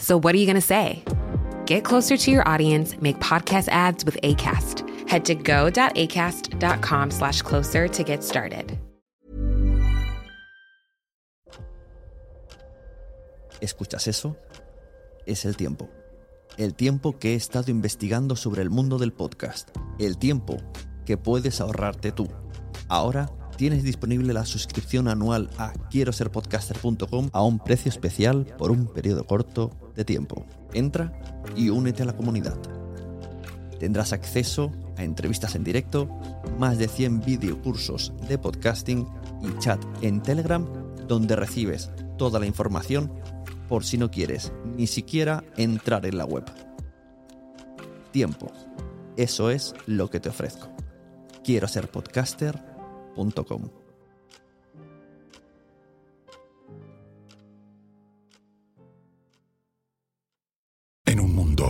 So, what are you going to say? Get closer to your audience, make podcast ads with ACAST. Head to go.acast.com slash closer to get started. ¿Escuchas eso? Es el tiempo. El tiempo que he estado investigando sobre el mundo del podcast. El tiempo que puedes ahorrarte tú. Ahora tienes disponible la suscripción anual a quiero ser podcaster.com a un precio especial por un periodo corto de tiempo. Entra y únete a la comunidad. Tendrás acceso a entrevistas en directo, más de 100 videocursos de podcasting y chat en Telegram donde recibes toda la información por si no quieres ni siquiera entrar en la web. Tiempo. Eso es lo que te ofrezco. Quiero ser podcaster.com.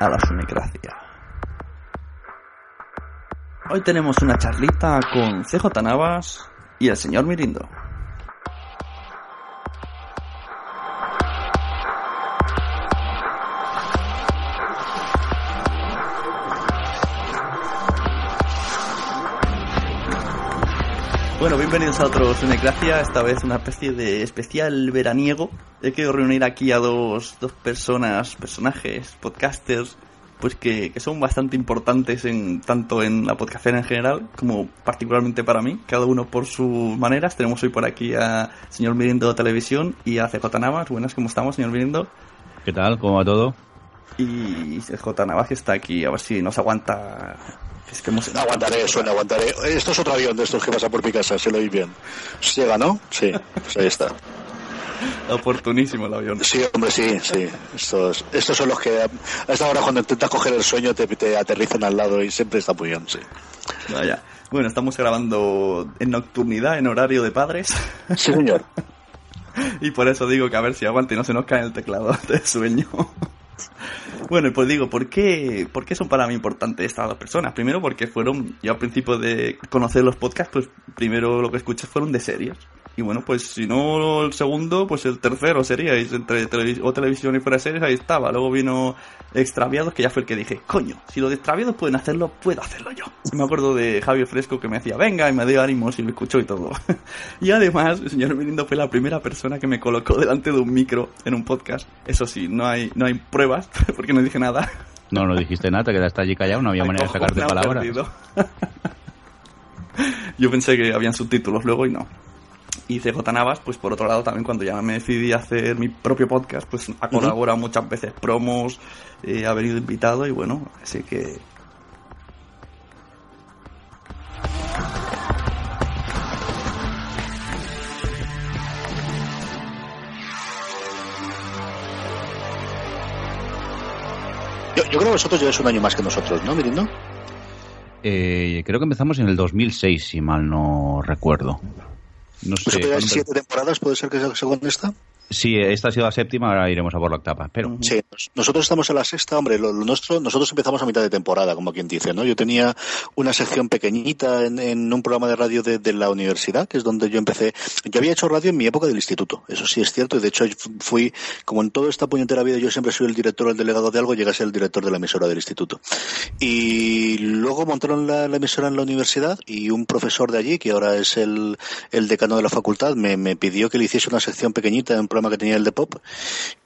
a la Sunecracia. Hoy tenemos una charlita con CJ Navas y el señor Mirindo. Bienvenidos a otro Sunecracia, esta vez una especie de especial veraniego. He querido reunir aquí a dos, dos personas, personajes, podcasters, pues que, que son bastante importantes en tanto en la podcastera en general como particularmente para mí, cada uno por sus maneras. Tenemos hoy por aquí a señor Mirindo de Televisión y a CJ Navas. Buenas, ¿cómo estamos, señor Mirindo? ¿Qué tal? ¿Cómo va todo? Y CJ Navas que está aquí, a ver si nos aguanta. Es que hemos... Aguantaré, suena, aguantaré. Esto es otro avión de estos que pasa por mi casa, si lo oís bien. ¿Llega, no? Sí, pues ahí está. Oportunísimo el avión. Sí, hombre, sí, sí. Estos, estos son los que a esta hora cuando intentas coger el sueño te, te aterrizan al lado y siempre está muy bien, sí. Vaya. Bueno, estamos grabando en nocturnidad, en horario de padres. Sí, señor. y por eso digo que a ver si aguante y no se nos cae el teclado de sueño. Bueno, pues digo, ¿por qué, ¿por qué son para mí importantes estas dos personas? Primero porque fueron, yo al principio de conocer los podcasts, pues primero lo que escuché fueron de series. Y bueno, pues si no el segundo, pues el tercero sería entre televis o televisión y fuera de series, ahí estaba. Luego vino Extraviados, que ya fue el que dije, coño, si los de Extraviados pueden hacerlo, puedo hacerlo yo. Y me acuerdo de Javier Fresco que me decía, venga, y me dio ánimos y me escuchó y todo. y además, el señor Mirindo fue la primera persona que me colocó delante de un micro en un podcast. Eso sí, no hay, no hay pruebas, porque no dije nada. No, no dijiste nada, te quedaste allí callado, no había manera de sacarte palabras. Yo pensé que habían subtítulos luego y no. Y CJ Navas, pues por otro lado también cuando ya me decidí a hacer mi propio podcast, pues ha colaborado muchas veces promos, eh, ha venido invitado y bueno, así que... Yo, yo creo que vosotros lleváis un año más que nosotros, ¿no, Mirindo? Eh, creo que empezamos en el 2006, si mal no recuerdo. No sé. ¿Vosotros lleváis ¿cuándo- siete temporadas? ¿Puede ser que sea según esta? Sí, esta ha sido la séptima, ahora iremos a por la octava. Pero... Sí, nosotros estamos en la sexta, hombre, lo, nuestro, nosotros empezamos a mitad de temporada, como quien dice, ¿no? Yo tenía una sección pequeñita en, un programa de radio de, la universidad, que es donde yo empecé. Yo había hecho radio en mi época del instituto, eso sí es cierto, y de hecho fui, como en toda esta puñetera vida, yo siempre soy el director o el delegado de algo, llegué a ser el director de la emisora del instituto. Y luego montaron la, emisora en la universidad y un profesor de allí, que ahora es el, el decano de la facultad, me, me pidió que le hiciese una sección pequeñita en programa que tenía el de Pop.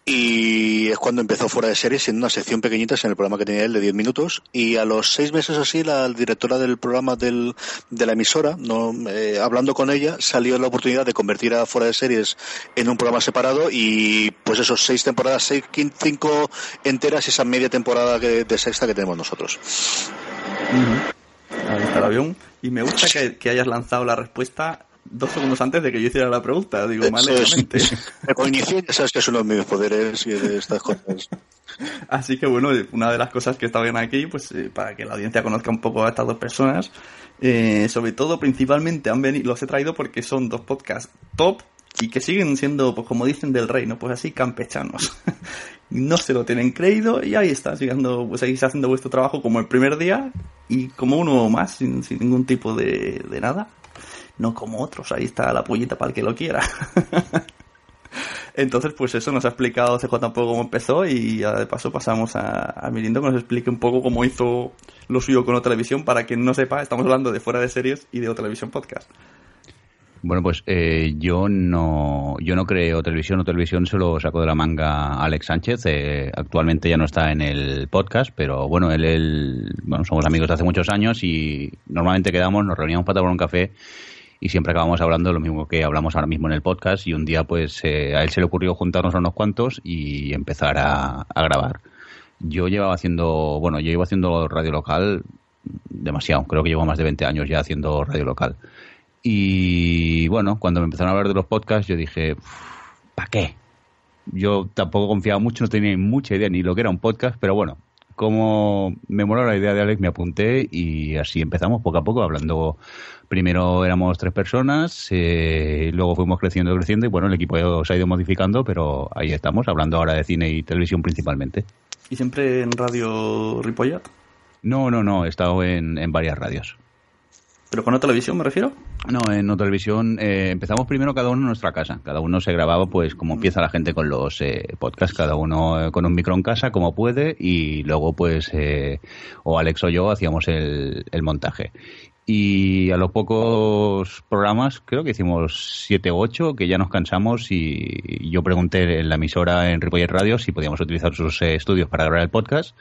Y es cuando empezó fuera de series, siendo una sección pequeñita en el programa que tenía él de 10 minutos. Y a los seis meses así, la directora del programa del, de la emisora, no, eh, hablando con ella, salió la oportunidad de convertir a fuera de series en un programa separado. Y pues esos seis temporadas, seis, cinco enteras, esa media temporada de sexta que tenemos nosotros. Ahí está el avión. Y me gusta que, que hayas lanzado la respuesta dos segundos antes de que yo hiciera la pregunta. Digo, mal Me sabes que uno de mis poderes y de estas cosas. Así que bueno, una de las cosas que está bien aquí, pues eh, para que la audiencia conozca un poco a estas dos personas, eh, sobre todo principalmente han venido, los he traído porque son dos podcasts top y que siguen siendo, pues como dicen del reino, pues así campechanos. no se lo tienen creído y ahí está, siguiendo, pues seguís haciendo vuestro trabajo como el primer día y como uno más, sin, ningún tipo de, de nada no como otros, ahí está la pollita para el que lo quiera. Entonces, pues eso nos ha explicado CJ un poco cómo empezó y ya de paso pasamos a, a Mirindo que nos explique un poco cómo hizo lo suyo con otra televisión. Para quien no sepa, estamos hablando de fuera de series y de otra televisión podcast. Bueno, pues eh, yo no yo no creo televisión o televisión se lo sacó de la manga Alex Sánchez. Eh, actualmente ya no está en el podcast, pero bueno, él, él, bueno, somos amigos de hace muchos años y normalmente quedamos, nos reuníamos para tomar un café y siempre acabamos hablando lo mismo que hablamos ahora mismo en el podcast y un día pues eh, a él se le ocurrió juntarnos a unos cuantos y empezar a, grabar. Yo llevaba haciendo, bueno, yo llevo haciendo radio local demasiado, creo que llevo más de 20 años ya haciendo radio local. Y bueno, cuando me empezaron a hablar de los podcasts yo dije, ¿para qué? Yo tampoco confiaba mucho, no tenía mucha idea ni lo que era un podcast, pero bueno, como me moló la idea de Alex, me apunté y así empezamos poco a poco hablando Primero éramos tres personas, eh, luego fuimos creciendo, creciendo y bueno, el equipo se ha ido modificando, pero ahí estamos, hablando ahora de cine y televisión principalmente. ¿Y siempre en Radio Ripollat? No, no, no, he estado en, varias radios. ¿Pero con otra televisión me refiero? No, en otra televisión eh, empezamos primero cada uno en nuestra casa. Cada uno se grababa pues como empieza la gente con los eh, podcasts, cada uno con un micro en casa como puede y luego pues o Alex o yo hacíamos el, el montaje y a los pocos programas, creo que hicimos siete u ocho, que ya nos cansamos y yo pregunté en la emisora en Ripollet Radio si podíamos utilizar sus eh, estudios para grabar el podcast.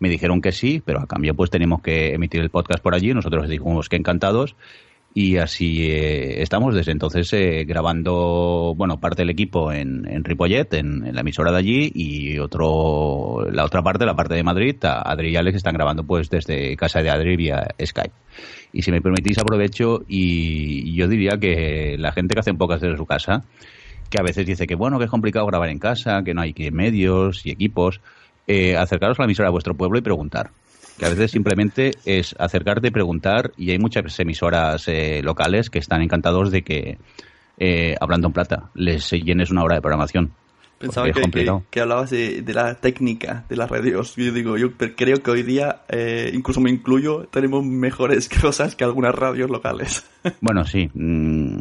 Me dijeron que sí, pero a cambio pues tenemos que emitir el podcast por allí. Nosotros dijimos que encantados y así eh, estamos desde entonces eh, grabando, bueno, parte del equipo en, en Ripollet, en, la emisora de allí, y otro, la otra parte, la parte de Madrid, Adri y Alex están grabando pues desde casa de Adri vía Skype. Y si me permitís aprovecho y yo diría que la gente que hace pocas desde su casa, que a veces dice que bueno, que es complicado grabar en casa, que no hay medios y equipos, eh, acercaros a la emisora de vuestro pueblo y preguntar que a veces simplemente es acercarte y preguntar y hay muchas emisoras eh, locales que están encantados de que, eh, hablando en plata, les llenes una hora de programación. Pensaba que, hablabas de, la técnica de las radios. Yo digo, yo creo que hoy día, eh, incluso me incluyo, tenemos mejores cosas que algunas radios locales. Bueno, sí. Mm,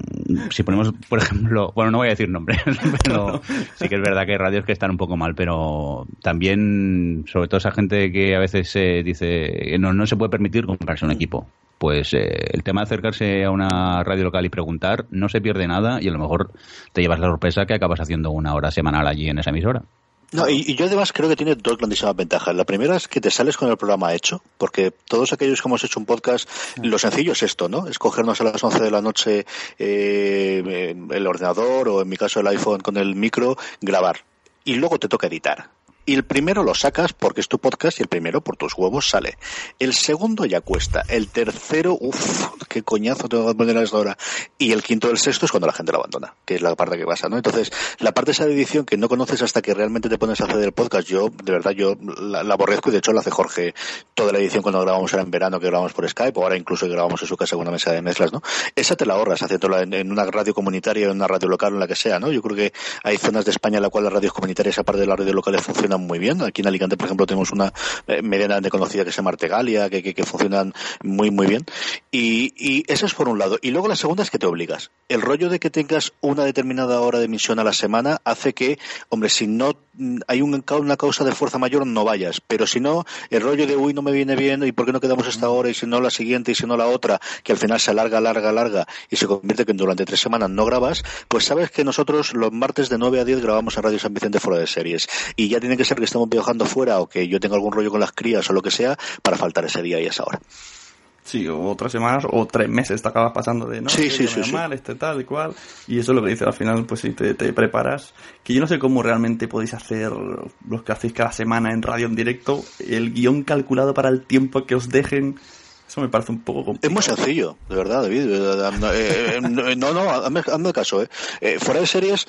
si ponemos, por ejemplo, bueno, no voy a decir nombres, pero sí que es verdad que hay radios que están un poco mal, pero también, sobre todo esa gente que a veces eh, dice no, no se puede permitir comprarse un equipo pues eh, el tema de acercarse a una radio local y preguntar no se pierde nada y a lo mejor te llevas la sorpresa que acabas haciendo una hora semanal allí en esa emisora. No, y, yo además creo que tiene dos grandísimas ventajas. La primera es que te sales con el programa hecho, porque todos aquellos que hemos hecho un podcast, lo sencillo es esto, ¿no? Es cogernos a las 11 de la noche eh, el ordenador o en mi caso el iPhone con el micro, grabar. Y luego te toca editar Y el primero lo sacas porque es tu podcast y el primero por tus huevos sale. El segundo ya cuesta. El tercero, uff, qué coñazo tengo que poner a esta hora. Y el quinto el sexto es cuando la gente lo abandona, que es la parte que pasa, ¿no? Entonces, la parte esa de edición que no conoces hasta que realmente te pones a hacer el podcast, yo, de verdad, yo la, aborrezco y de hecho la hace Jorge toda la edición cuando grabamos era en verano, que grabamos por Skype, o ahora incluso que grabamos en su casa con una mesa de mezclas, ¿no? Esa te la ahorras haciéndola en, en una radio comunitaria, en una radio local, en la que sea, ¿no? Yo creo que hay zonas de España en la cual las radios comunitarias, aparte de las radios locales, funcionan muy bien. Aquí en Alicante, por ejemplo, tenemos una eh, medianamente conocida que se llama Artegalia, que, que, que funcionan muy, muy bien. Y, y eso es por un lado. Y luego la segunda es que te obligas. El rollo de que tengas una determinada hora de emisión a la semana hace que, hombre, si no hay un, una causa de fuerza mayor, no vayas. Pero si no, el rollo de, uy, no me viene bien, ¿y por qué no quedamos esta hora? Y si no la siguiente, y si no la otra, que al final se alarga, larga, larga, y se convierte que durante tres semanas no grabas, pues sabes que nosotros los martes de 9 a 10 grabamos en Radio San Vicente fuera de series. Y ya tiene que ser que estemos viajando fuera o que yo tenga algún rollo con las crías o lo que sea para faltar ese día y esa hora. Sí, o otras semanas o tres meses te acabas pasando de no, sí, sí, sí, mal, este tal y cual. Y eso es lo que dice al final, pues si te, te, preparas. Que yo no sé cómo realmente podéis hacer los que hacéis cada semana en radio en directo, el guion calculado para el tiempo que os dejen eso me parece un poco complicado. Es muy sencillo, de verdad, David. Eh, eh, no, no, hazme, caso. Eh. eh. Fuera de series,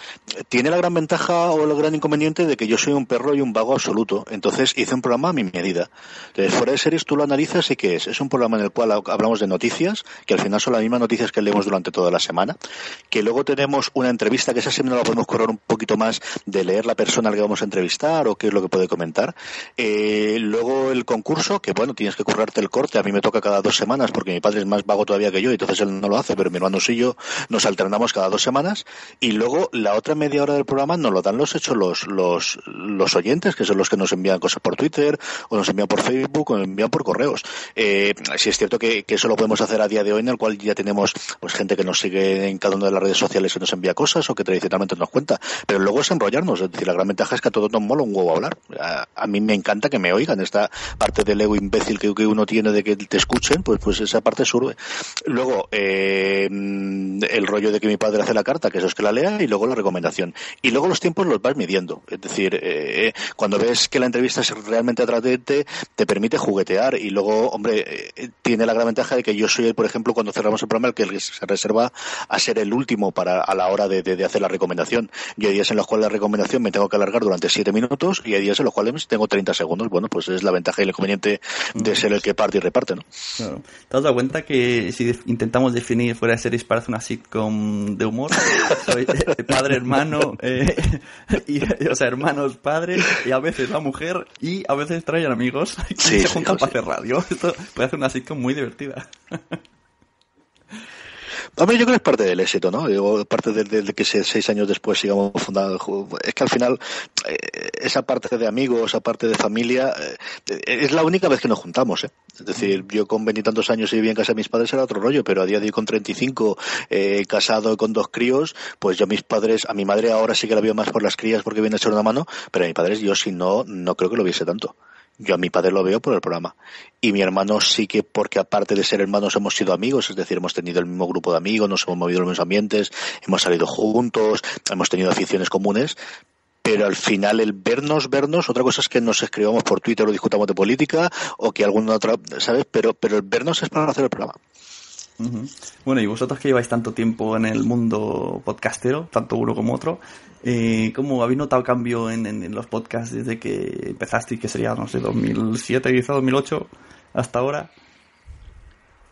tiene la gran ventaja o el gran inconveniente de que yo soy un perro y un vago absoluto. Entonces hice un programa a mi medida. Entonces, fuera de series, tú lo analizas y ¿qué es? Es un programa en el cual hablamos de noticias, que al final son las mismas noticias que leemos durante toda la semana. Que luego tenemos una entrevista, que esa siempre la podemos correr un poquito más de leer la persona al que vamos a entrevistar o qué es lo que puede comentar. luego el concurso, que bueno, tienes que currarte el corte. A mí me toca cada dos semanas, porque mi padre es más vago todavía que yo, y entonces él no lo hace, pero mi hermano sí yo nos alternamos cada dos semanas, y luego la otra media hora del programa nos lo dan los hechos los, los, los oyentes, que son los que nos envían cosas por Twitter, o nos envían por Facebook, o nos envían por correos. Eh, si es cierto que, que, eso lo podemos hacer a día de hoy, en el cual ya tenemos pues gente que nos sigue en cada una de las redes sociales que nos envía cosas, o que tradicionalmente nos cuenta, pero luego es enrollarnos, es decir, la gran ventaja es que a todos nos mola un huevo hablar. A, a mí me encanta que me oigan esta parte del ego imbécil que, que uno tiene de que te escuche pues, pues esa parte surge. Luego, eh, el rollo de que mi padre hace la carta, que eso es que la lea, y luego la recomendación. Y luego los tiempos los vas midiendo. Es decir, eh, cuando ves que la entrevista es realmente atrayente, te permite juguetear. Y luego, hombre, eh, tiene la gran ventaja de que yo soy, por ejemplo, cuando cerramos el programa, el que se reserva a ser el último para a la hora de, de, hacer la recomendación. Y hay días en los cuales la recomendación me tengo que alargar durante siete minutos y hay días en los cuales tengo 30 segundos. Bueno, pues es la ventaja y el inconveniente de ser el que parte y reparte, ¿no? Claro. ¿Te has dado cuenta que si intentamos definir fuera de series parece una sitcom de humor? Soy eh, padre, hermano, eh, y, o sea, hermanos, padres, y a veces la mujer, y a veces traen amigos sí, se juntan sí, para hacer radio. Esto puede hacer una sitcom muy divertida. Hombre, yo creo que es parte del éxito, ¿no? Digo, parte de, de, de, que seis años después sigamos fundando. Es que al final, eh, esa parte de amigos, esa parte de familia, eh, es la única vez que nos juntamos, ¿eh? Es decir, yo con veintitantos años y vivía en casa de mis padres era otro rollo, pero a día de hoy con 35, eh, casado con dos críos, pues yo a mis padres, a mi madre ahora sí que la veo más por las crías porque viene a echar una mano, pero a mis padres yo si no, no creo que lo viese tanto. Yo a mi padre lo veo por el programa. Y mi hermano sí que, porque aparte de ser hermanos, hemos sido amigos, es decir, hemos tenido el mismo grupo de amigos, nos hemos movido en los mismos ambientes, hemos salido juntos, hemos tenido aficiones comunes, pero al final el vernos, vernos, otra cosa es que nos escribamos por Twitter o discutamos de política o que alguna otra, ¿sabes? Pero, pero el vernos es para hacer el programa. Bueno, y vosotros que lleváis tanto tiempo en el mundo podcastero, tanto uno como otro, eh, ¿cómo habéis notado cambio en, en, en, los podcasts desde que empezaste, que sería, no sé, 2007, quizá 2008, hasta ahora?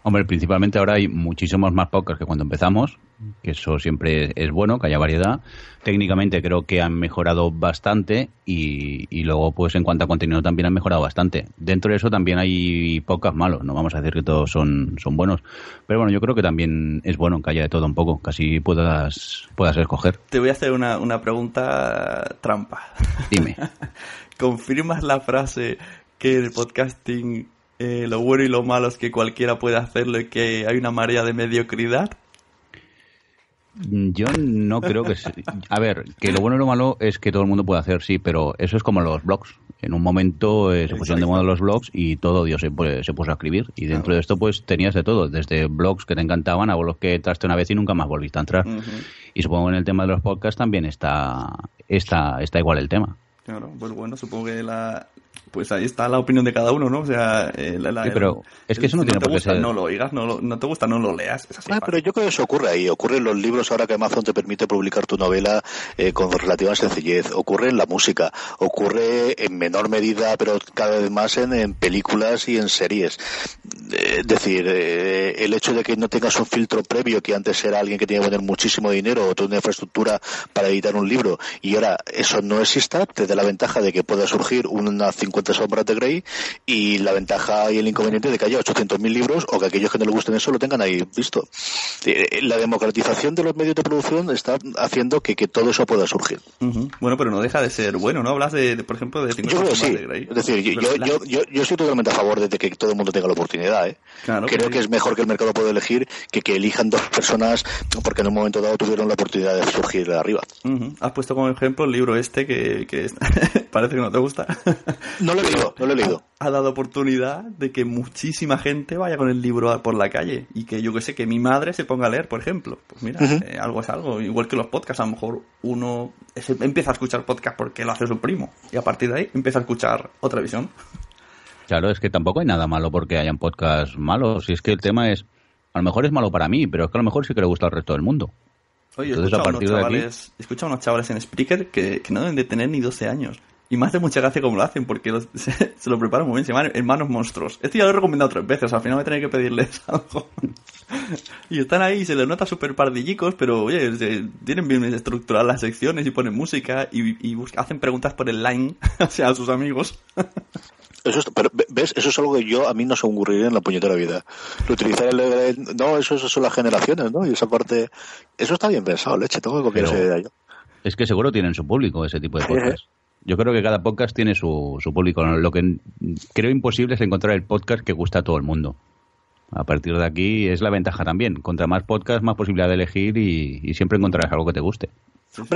Hombre, principalmente ahora hay muchísimos más podcasts que cuando empezamos, que eso siempre es bueno, que haya variedad. Técnicamente creo que han mejorado bastante y, y, luego, pues en cuanto a contenido también han mejorado bastante. Dentro de eso también hay podcasts malos, no vamos a decir que todos son, son buenos. Pero bueno, yo creo que también es bueno que haya de todo un poco, casi puedas, puedas escoger. Te voy a hacer una, una pregunta trampa. Dime. ¿Confirmas la frase que el podcasting eh, lo bueno y lo malo es que cualquiera puede hacerlo y que hay una marea de mediocridad? Yo no creo que... Se... A ver, que lo bueno y lo malo es que todo el mundo puede hacer, sí, pero eso es como los blogs. En un momento eh, se pusieron de moda los blogs y todo Dios se, se puso a escribir. Y dentro claro. de esto pues tenías de todo, desde blogs que te encantaban a blogs que entraste una vez y nunca más volviste a entrar. Uh -huh. Y supongo que en el tema de los podcasts también está, está, está igual el tema. Claro, pues bueno, supongo que la, pues ahí está la opinión de cada uno, ¿no? O sea, eh, la, la- Sí, pero es que eso no tiene te por qué gusta, ser- no lo oigas, no, lo- no te gusta, no lo leas. Es así. Ah, pero yo creo que eso ocurre ahí. Ocurre en los libros ahora que Amazon te permite publicar tu novela eh, con relativa sencillez. Ocurre en la música. Ocurre en menor medida, pero cada vez más en, en películas y en series. Eh, Es decir, eh, el hecho de que no tengas un filtro previo, que antes era alguien que tenía que poner muchísimo dinero o toda una infraestructura para editar un libro, y ahora eso no exista, te da la ventaja de que pueda surgir unas 50 sombras de Grey y la ventaja y el inconveniente de que haya 800.000 libros o que aquellos que no les gusten eso lo tengan ahí visto. Eh, La democratización de los medios de producción está haciendo que, que todo eso pueda surgir. Ujú. Bueno, pero no deja de ser bueno, ¿no? Hablas de, de, por ejemplo, de 50 Yo creo sombras sí. de Grey. Es decir, yo, yo, la- yo, yo, yo estoy totalmente a favor de que todo el mundo tenga la oportunidad. ¿eh? Claro, Creo pero- que es mejor que el mercado pueda elegir que que elijan dos personas porque en un momento dado tuvieron la oportunidad de surgir de arriba. Ujú. Has puesto como ejemplo el libro este que, que parece que no te gusta. No lo he leído, no lo he leído. Ha dado oportunidad de que muchísima gente vaya con el libro a- por la calle y que yo que sé, que mi madre se ponga a leer, por ejemplo. Pues mira, eh, algo es algo. Igual que los podcasts, a lo mejor uno se- empieza a escuchar podcast porque lo hace su primo y a partir de ahí empieza a escuchar otra visión. Claro, es que tampoco hay nada malo porque hayan podcasts malos. Si es que el tema es, a lo mejor es malo para mí, pero es que a lo mejor sí que le gusta al resto del mundo. Oye, Entonces, he a unos de aquí- chavales, escuchado unos chavales en Spreaker que, que no deben de tener ni 12 años. Y más de mucha gracia como lo hacen, porque los- se, se lo preparan muy bien. Se llaman Hermanos Monstruos. Esto ya lo he recomendado tres veces, al final voy a tener que pedirles algo. y están ahí, se les nota súper pardillicos, pero oye, se- tienen bien estructuradas las secciones y ponen música y, y busca- hacen preguntas por el line, o sea, a sus amigos. Eso es- pero ve- ves, eso es algo que yo a mí no se me ocurriría en la puñetera vida. Lo utilizar el, el- no, eso, eso son las generaciones, ¿no? Y esa parte, eso está bien pensado, leche, tengo que copiar esa idea yo. Es que seguro tienen su público ese tipo de podcast. Yo creo que cada podcast tiene su, su público. Lo que creo imposible es encontrar el podcast que gusta a todo el mundo. A partir de aquí es la ventaja también. Contra más podcast, más posibilidad de elegir y, y siempre encontrarás algo que te guste.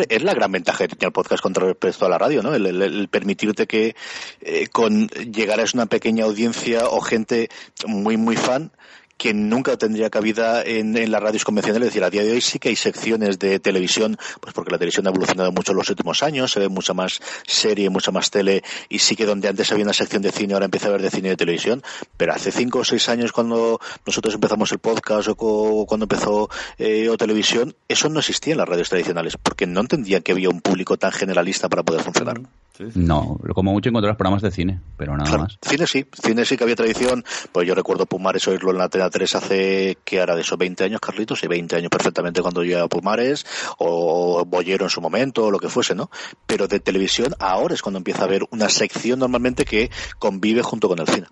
Es la gran ventaja que tiene el podcast contra respecto a la radio, ¿no? El, permitirte que eh, con llegaras a una pequeña audiencia o gente muy, muy fan que nunca tendría cabida en, en las radios convencionales. Es decir, a día de hoy sí que hay secciones de televisión, pues porque la televisión ha evolucionado mucho en los últimos años, se ve mucha más serie, mucha más tele, y sí que donde antes había una sección de cine, ahora empieza a haber de cine y de televisión. Pero hace cinco o seis años, cuando nosotros empezamos el podcast o cuando empezó eh, o televisión, eso no existía en las radios tradicionales, porque no entendían que había un público tan generalista para poder funcionar. Sí. No, como mucho encontrarás programas de cine, pero nada Claro, más. Cine sí, cine sí que había tradición. Pues yo recuerdo Pumares oírlo en la Antena 3 hace, que era de esos 20 años, Carlitos? Sí, 20 años perfectamente cuando yo iba a Pumares, o Bollero en su momento, o lo que fuese, ¿no? Pero de televisión ahora es cuando empieza a haber una sección normalmente que convive junto con el cine.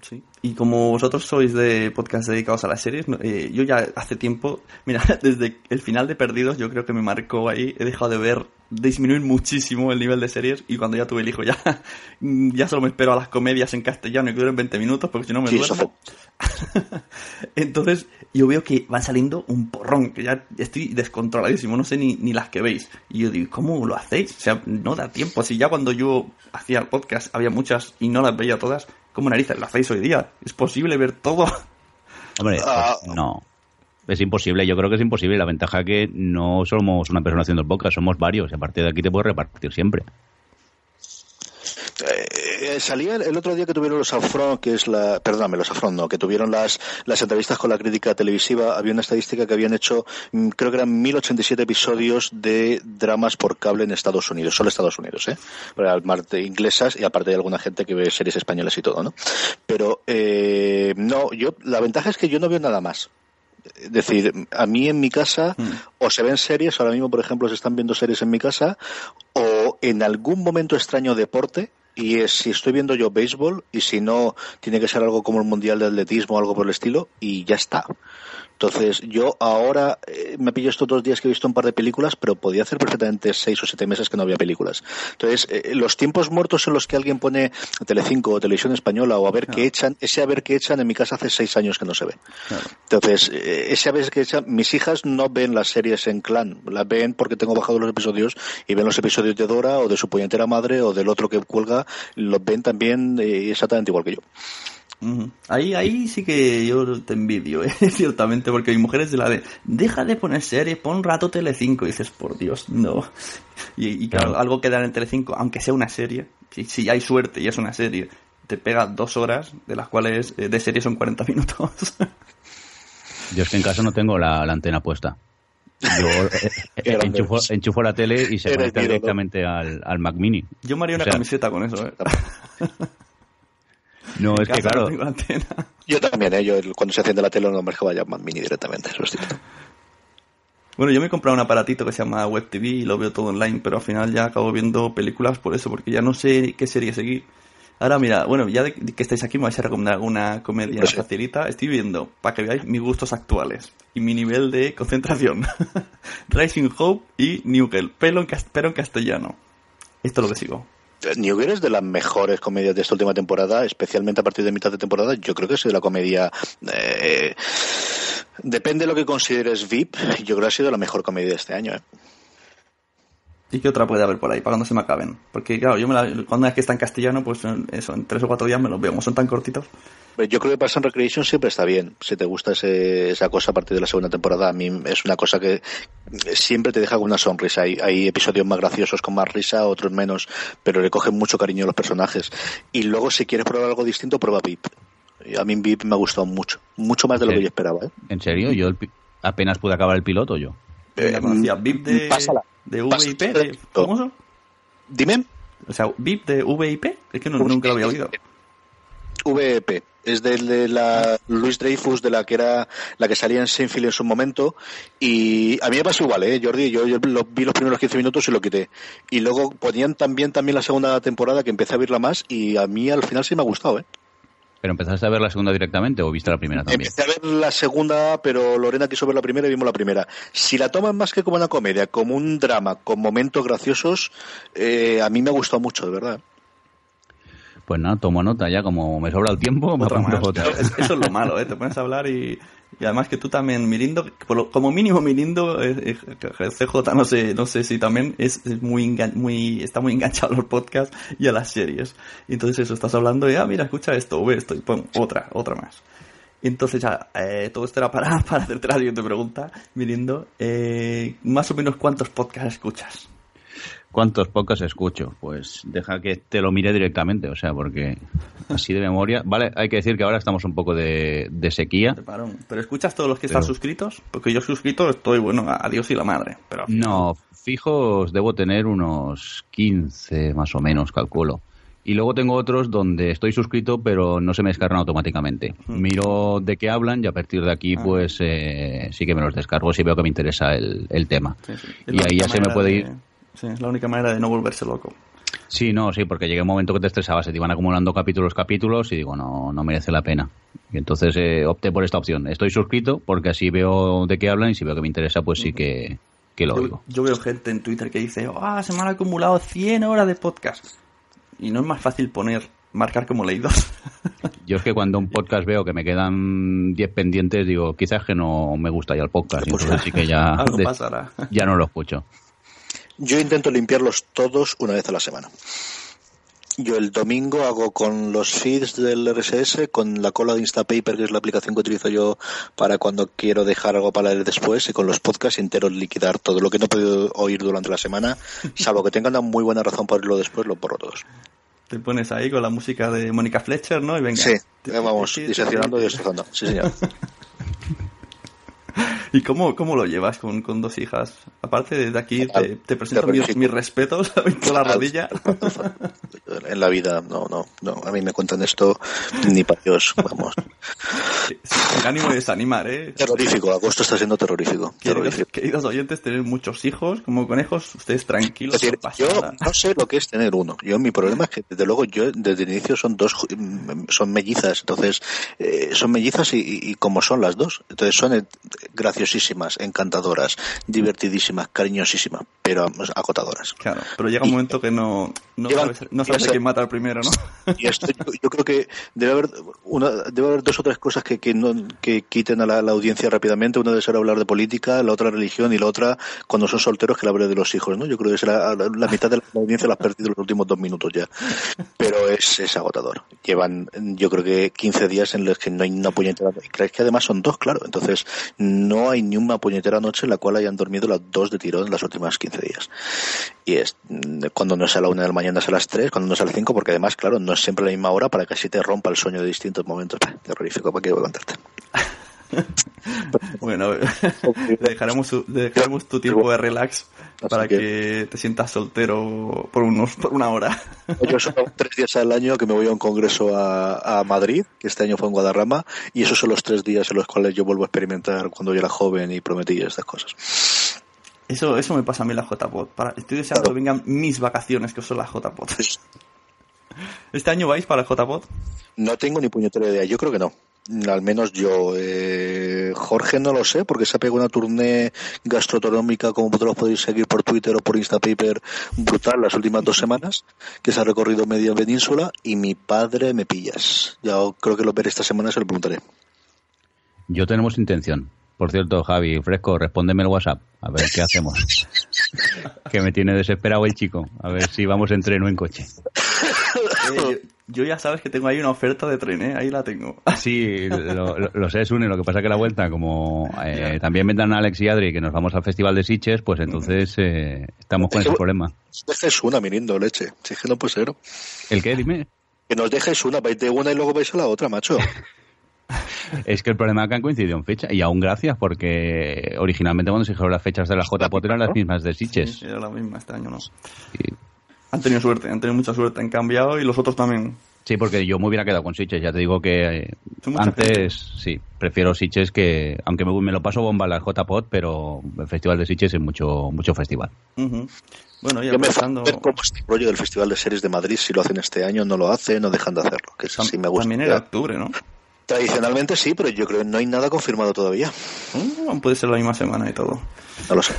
Sí. Y como vosotros sois de podcast dedicados a las series, eh, yo ya hace tiempo, mira, desde el final de Perdidos, yo creo que me marcó ahí, he dejado de ver, disminuir muchísimo el nivel de series y cuando ya tuve el hijo ya, ya solo me espero a las comedias en castellano y que duren 20 minutos porque si no me Sí, duermo. Entonces, yo veo que van saliendo un porrón, que ya estoy descontroladísimo, no sé ni, ni las que veis. Y yo digo, ¿cómo lo hacéis? O sea, no da tiempo. Si ya cuando yo hacía el podcast había muchas y no las veía todas, ¿cómo narices lo hacéis hoy día? ¿Es posible ver todo? Hombre, pues, Ah. no. Es imposible, yo creo que es imposible. La ventaja que no somos una persona haciendo el podcast, somos varios. Y a partir de aquí te puedes repartir siempre. Eh, salía el, otro día que tuvieron los Afron, que es la, perdóname, los Afron no, que tuvieron las, las entrevistas con la crítica televisiva, había una estadística que habían hecho, mm, creo que eran 1087 episodios de dramas por cable en Estados Unidos, solo Estados Unidos, ¿eh? De inglesas y aparte de alguna gente que ve series españolas y todo, ¿no? Pero, eh, no, yo, la ventaja es que yo no veo nada más. Es decir, a mí en mi casa o se ven series, ahora mismo por ejemplo se están viendo series en mi casa, o en algún momento extraño deporte, y es si estoy viendo yo béisbol, y si no, tiene que ser algo como el Mundial de Atletismo o algo por el estilo, y ya está. Entonces, yo ahora eh, me pillo estos dos días que he visto un par de películas, pero podía hacer perfectamente seis o siete meses que no había películas. Entonces, eh, los tiempos muertos en los que alguien pone Telecinco o Televisión Española o a ver qué echan, ese a ver qué echan en mi casa hace seis años que no se ve. Entonces, eh, ese a ver qué echan, mis hijas no ven las series en clan, las ven porque tengo bajado los episodios y ven los episodios de Dora o de su puñetera madre o del otro que cuelga, los ven también eh, exactamente igual que yo. Ahí, ahí sí que yo te envidio, ¿eh? ciertamente, porque mi mujer es de la de, deja de poner series, pon un rato Telecinco, y dices, por Dios, no. Y, y claro, Claro. algo que dan en Telecinco, aunque sea una serie, si, si hay suerte y es una serie, te pega dos horas, de las cuales eh, de serie son 40 minutos. Yo es que en casa no tengo la, la antena puesta. Yo eh, eh, enchufo, la tele y se conecta directamente al, al Mac Mini. yo me haría una O sea, camiseta con eso, ¿eh? No, es que claro, no. Yo también, ¿eh? Yo cuando se enciende la tele no me dejaba llamar mini directamente. Eso es cierto. Bueno, yo me he comprado un aparatito que se llama Web TV y lo veo todo online, pero al final ya acabo viendo películas por eso, porque ya no sé qué serie seguir. Ahora mira, bueno, ya de que estáis aquí me vais a recomendar alguna comedia Pues sí. facilita. Estoy viendo, para que veáis mis gustos actuales y mi nivel de concentración. Rising Hope y New Girl, pero en, cas- pero en castellano. Esto es lo que sigo. New Girl es de las mejores comedias de esta última temporada, especialmente a partir de mitad de temporada. Yo creo que es de la comedia. eh, depende de lo que consideres VIP. Yo creo que ha sido la mejor comedia de este año. ¿eh? ¿Y qué otra puede haber por ahí para cuando se me acaben? Porque claro, yo me la, cuando es que está en castellano, pues eso, en tres o cuatro días me los veo, como son tan cortitos. Yo creo que Parks and Recreation siempre está bien. Si te gusta ese- esa cosa a partir de la segunda temporada, a mí es una cosa que siempre te deja con una sonrisa. Hay, hay episodios más graciosos con más risa, otros menos, pero le cogen mucho cariño a los personajes. Y luego, si quieres probar algo distinto, prueba VIP. A mí VIP me ha gustado mucho, mucho más de lo que yo esperaba. ¿eh? ¿en serio? Yo apenas pude acabar el piloto yo. VIP de, pásala. De. VIP, de famoso. Dime, O sea, VIP de VIP, es que no- nunca lo había oído. VEP. Es del de la Luis Dreyfus, de la que era la que salía en Seinfeld en su momento. Y a mí me pasó igual, ¿eh, Jordi? Yo, yo lo- vi los primeros 15 minutos y lo quité. Y luego ponían también, también la segunda temporada, que empecé a verla más. Y a mí al final sí me ha gustado, ¿eh? ¿Pero empezaste a ver la segunda directamente o viste la primera también? Empecé a ver la segunda, pero Lorena quiso ver la primera y vimos la primera. Si la toman más que como una comedia, como un drama, con momentos graciosos, eh, a mí me ha gustado mucho, de verdad. Pues nada, tomo nota ya, como me sobra el tiempo, me Otra más. otra. Eso es lo malo, ¿eh? Te pones a hablar y, y además que tú también, Mirindo, como mínimo Mirindo, eh, eh, CJ no sé, no sé si también es, es muy, engan- muy, está muy enganchado a los podcasts y a las series. Y entonces eso, estás hablando de, ah, mira, escucha esto, ve esto, y pum, otra, otra más. Y entonces ya, eh, todo esto era para, para hacerte la siguiente pregunta, Mirindo. Eh, más o menos, ¿cuántos podcasts escuchas? ¿Cuántos podcasts escucho? Pues deja que te lo mire directamente, o sea, porque así de memoria. Vale, hay que decir que ahora estamos un poco de, de sequía. ¿Pero escuchas todos los que están suscritos? Porque yo suscrito estoy, bueno, a Dios y la madre. Pero No, fijos debo tener unos 15 más o menos, calculo. Y luego tengo otros donde estoy suscrito, pero no se me descargan automáticamente. Miro de qué hablan y a partir de aquí, Ah. pues eh, sí que me los descargo si veo que me interesa el, el tema. Sí, sí. Es Y ahí ya se me puede de- ir. Sí, es la única manera de no volverse loco. Sí, no, sí, porque llega un momento que te estresabas, se te iban acumulando capítulos, capítulos, y digo, no, no merece la pena. Y entonces eh, opté por esta opción. Estoy suscrito porque así veo de qué hablan y si veo que me interesa, pues sí que, que lo Yo, oigo. yo veo gente en Twitter que dice, ah, se me han acumulado 100 horas de podcast. Y no es más fácil poner, marcar como leídos. Yo es que cuando un podcast veo que me quedan 10 pendientes, digo, quizás que no me gusta ya el podcast. Y entonces sí que ya, de- ya no lo escucho. Yo intento limpiarlos todos una vez a la semana. Yo el domingo hago con los feeds del RSS, con la cola de Instapaper, que es la aplicación que utilizo yo para cuando quiero dejar algo para leer después, y con los podcasts enteros liquidar todo lo que no he podido oír durante la semana, salvo que tengan una muy buena razón para oírlo después, lo borro todos. Te pones ahí con la música de Mónica Fletcher, ¿no? Y venga. Sí, vamos, diseccionando y destrozando. Sí, señor. ¿Y cómo, cómo lo llevas con, con dos hijas? Aparte, desde aquí te, te presento mis, respetos por la rodilla. En la vida, no, no, no. A mí me cuentan esto ni para Dios, vamos. Sin ánimo de desanimar, ¿eh? Terrorífico, agosto está siendo terrorífico. Queridos, terrorífico. queridos oyentes, tener muchos hijos como conejos, ustedes Es tranquilos, decir, yo no sé lo que es tener uno. Yo mi problema es que desde luego yo desde el inicio son dos, son mellizas, entonces eh, son mellizas y, y- como son las dos, entonces son graciosísimas, encantadoras, divertidísimas, cariñosísimas, pero vamos, agotadoras. Claro, pero llega un momento que no, no sabes, no sabes a quién mata al primero, ¿no? Y esto yo, yo creo que debe haber una, debe haber dos o tres cosas que, que, no, que quiten a la, audiencia rápidamente. Una de ser hablar de política, la otra religión y la otra, cuando son solteros, que la hable de los hijos, ¿no? Yo creo que será la, mitad de la audiencia la has perdido en los últimos dos minutos ya. Pero es, es agotador. Llevan, yo creo que 15 días en los que no hay una puñetera. Crees que además son dos, claro. Entonces, no hay ni una puñetera noche en la cual hayan dormido las dos de tirón en las últimas 15 días. Y es cuando no es a la una de la mañana, es a las tres, cuando no es a las cinco, porque además, claro, no es siempre la misma hora para que así te rompa el sueño de distintos momentos. Terrorífico, ¿para qué voy a contarte? bueno, dejaremos, dejaremos tu tiempo de relax para que... te sientas soltero por, unos, por una hora. Yo solo tres días al año que me voy a un congreso a, Madrid, que este año fue en Guadarrama, y esos son los tres días en los cuales yo vuelvo a experimentar cuando yo era joven y prometí estas cosas. Eso, eso me pasa a mí en la. Para, estoy deseando que vengan mis vacaciones, que son las JPod. ¿Este año vais para la JPod? No tengo ni puñetera idea. Yo creo que no. Al menos yo. Eh, Jorge no lo sé, porque se ha pegado una tournée gastronómica, como vosotros podéis seguir por Twitter o por Instapaper, brutal las últimas dos semanas, que se ha recorrido media península, y mi padre me pillas. Ya creo que lo veré esta semana, se lo preguntaré. Yo tenemos intención. Por cierto, Javi, fresco, respóndeme el WhatsApp. A ver qué hacemos. que me tiene desesperado el chico. A ver si vamos en tren o en coche. Yo, ya sabes que tengo ahí una oferta de tren, ¿eh? Ahí la tengo. Sí, lo, sé, Sune. Lo que pasa que la vuelta, como eh, también vendrán Alex y Adri, que nos vamos al Festival de Siches, pues entonces eh, estamos con ese problema. Dejes una, mi lindo, leche. Si es que no puede ser. ¿El qué? Dime. Que nos dejes una, vais de una y luego vais a la otra, macho. Es que el problema es que han coincidido en fecha, y aún gracias, porque originalmente cuando se dijeron las fechas de la JPOT eran las mismas de Sitges. Sí, era la misma este año, ¿no? Han tenido suerte, han tenido mucha suerte, han cambiado y los otros también. Sí, porque yo me hubiera quedado con Sitges, ya te digo que eh, antes, sí, prefiero Sitges que, aunque me, lo paso bomba la JPOT, pero el Festival de Sitges es mucho mucho festival. Bueno, ya Yo pensando... me cómo este rollo del Festival de Series de Madrid, si lo hacen este año, no lo hacen, no dejan de hacerlo, que sí me gusta. También era octubre, ¿no? Tradicionalmente sí, pero yo creo que no hay nada confirmado todavía. Mm, puede ser la misma semana y todo. No lo sé.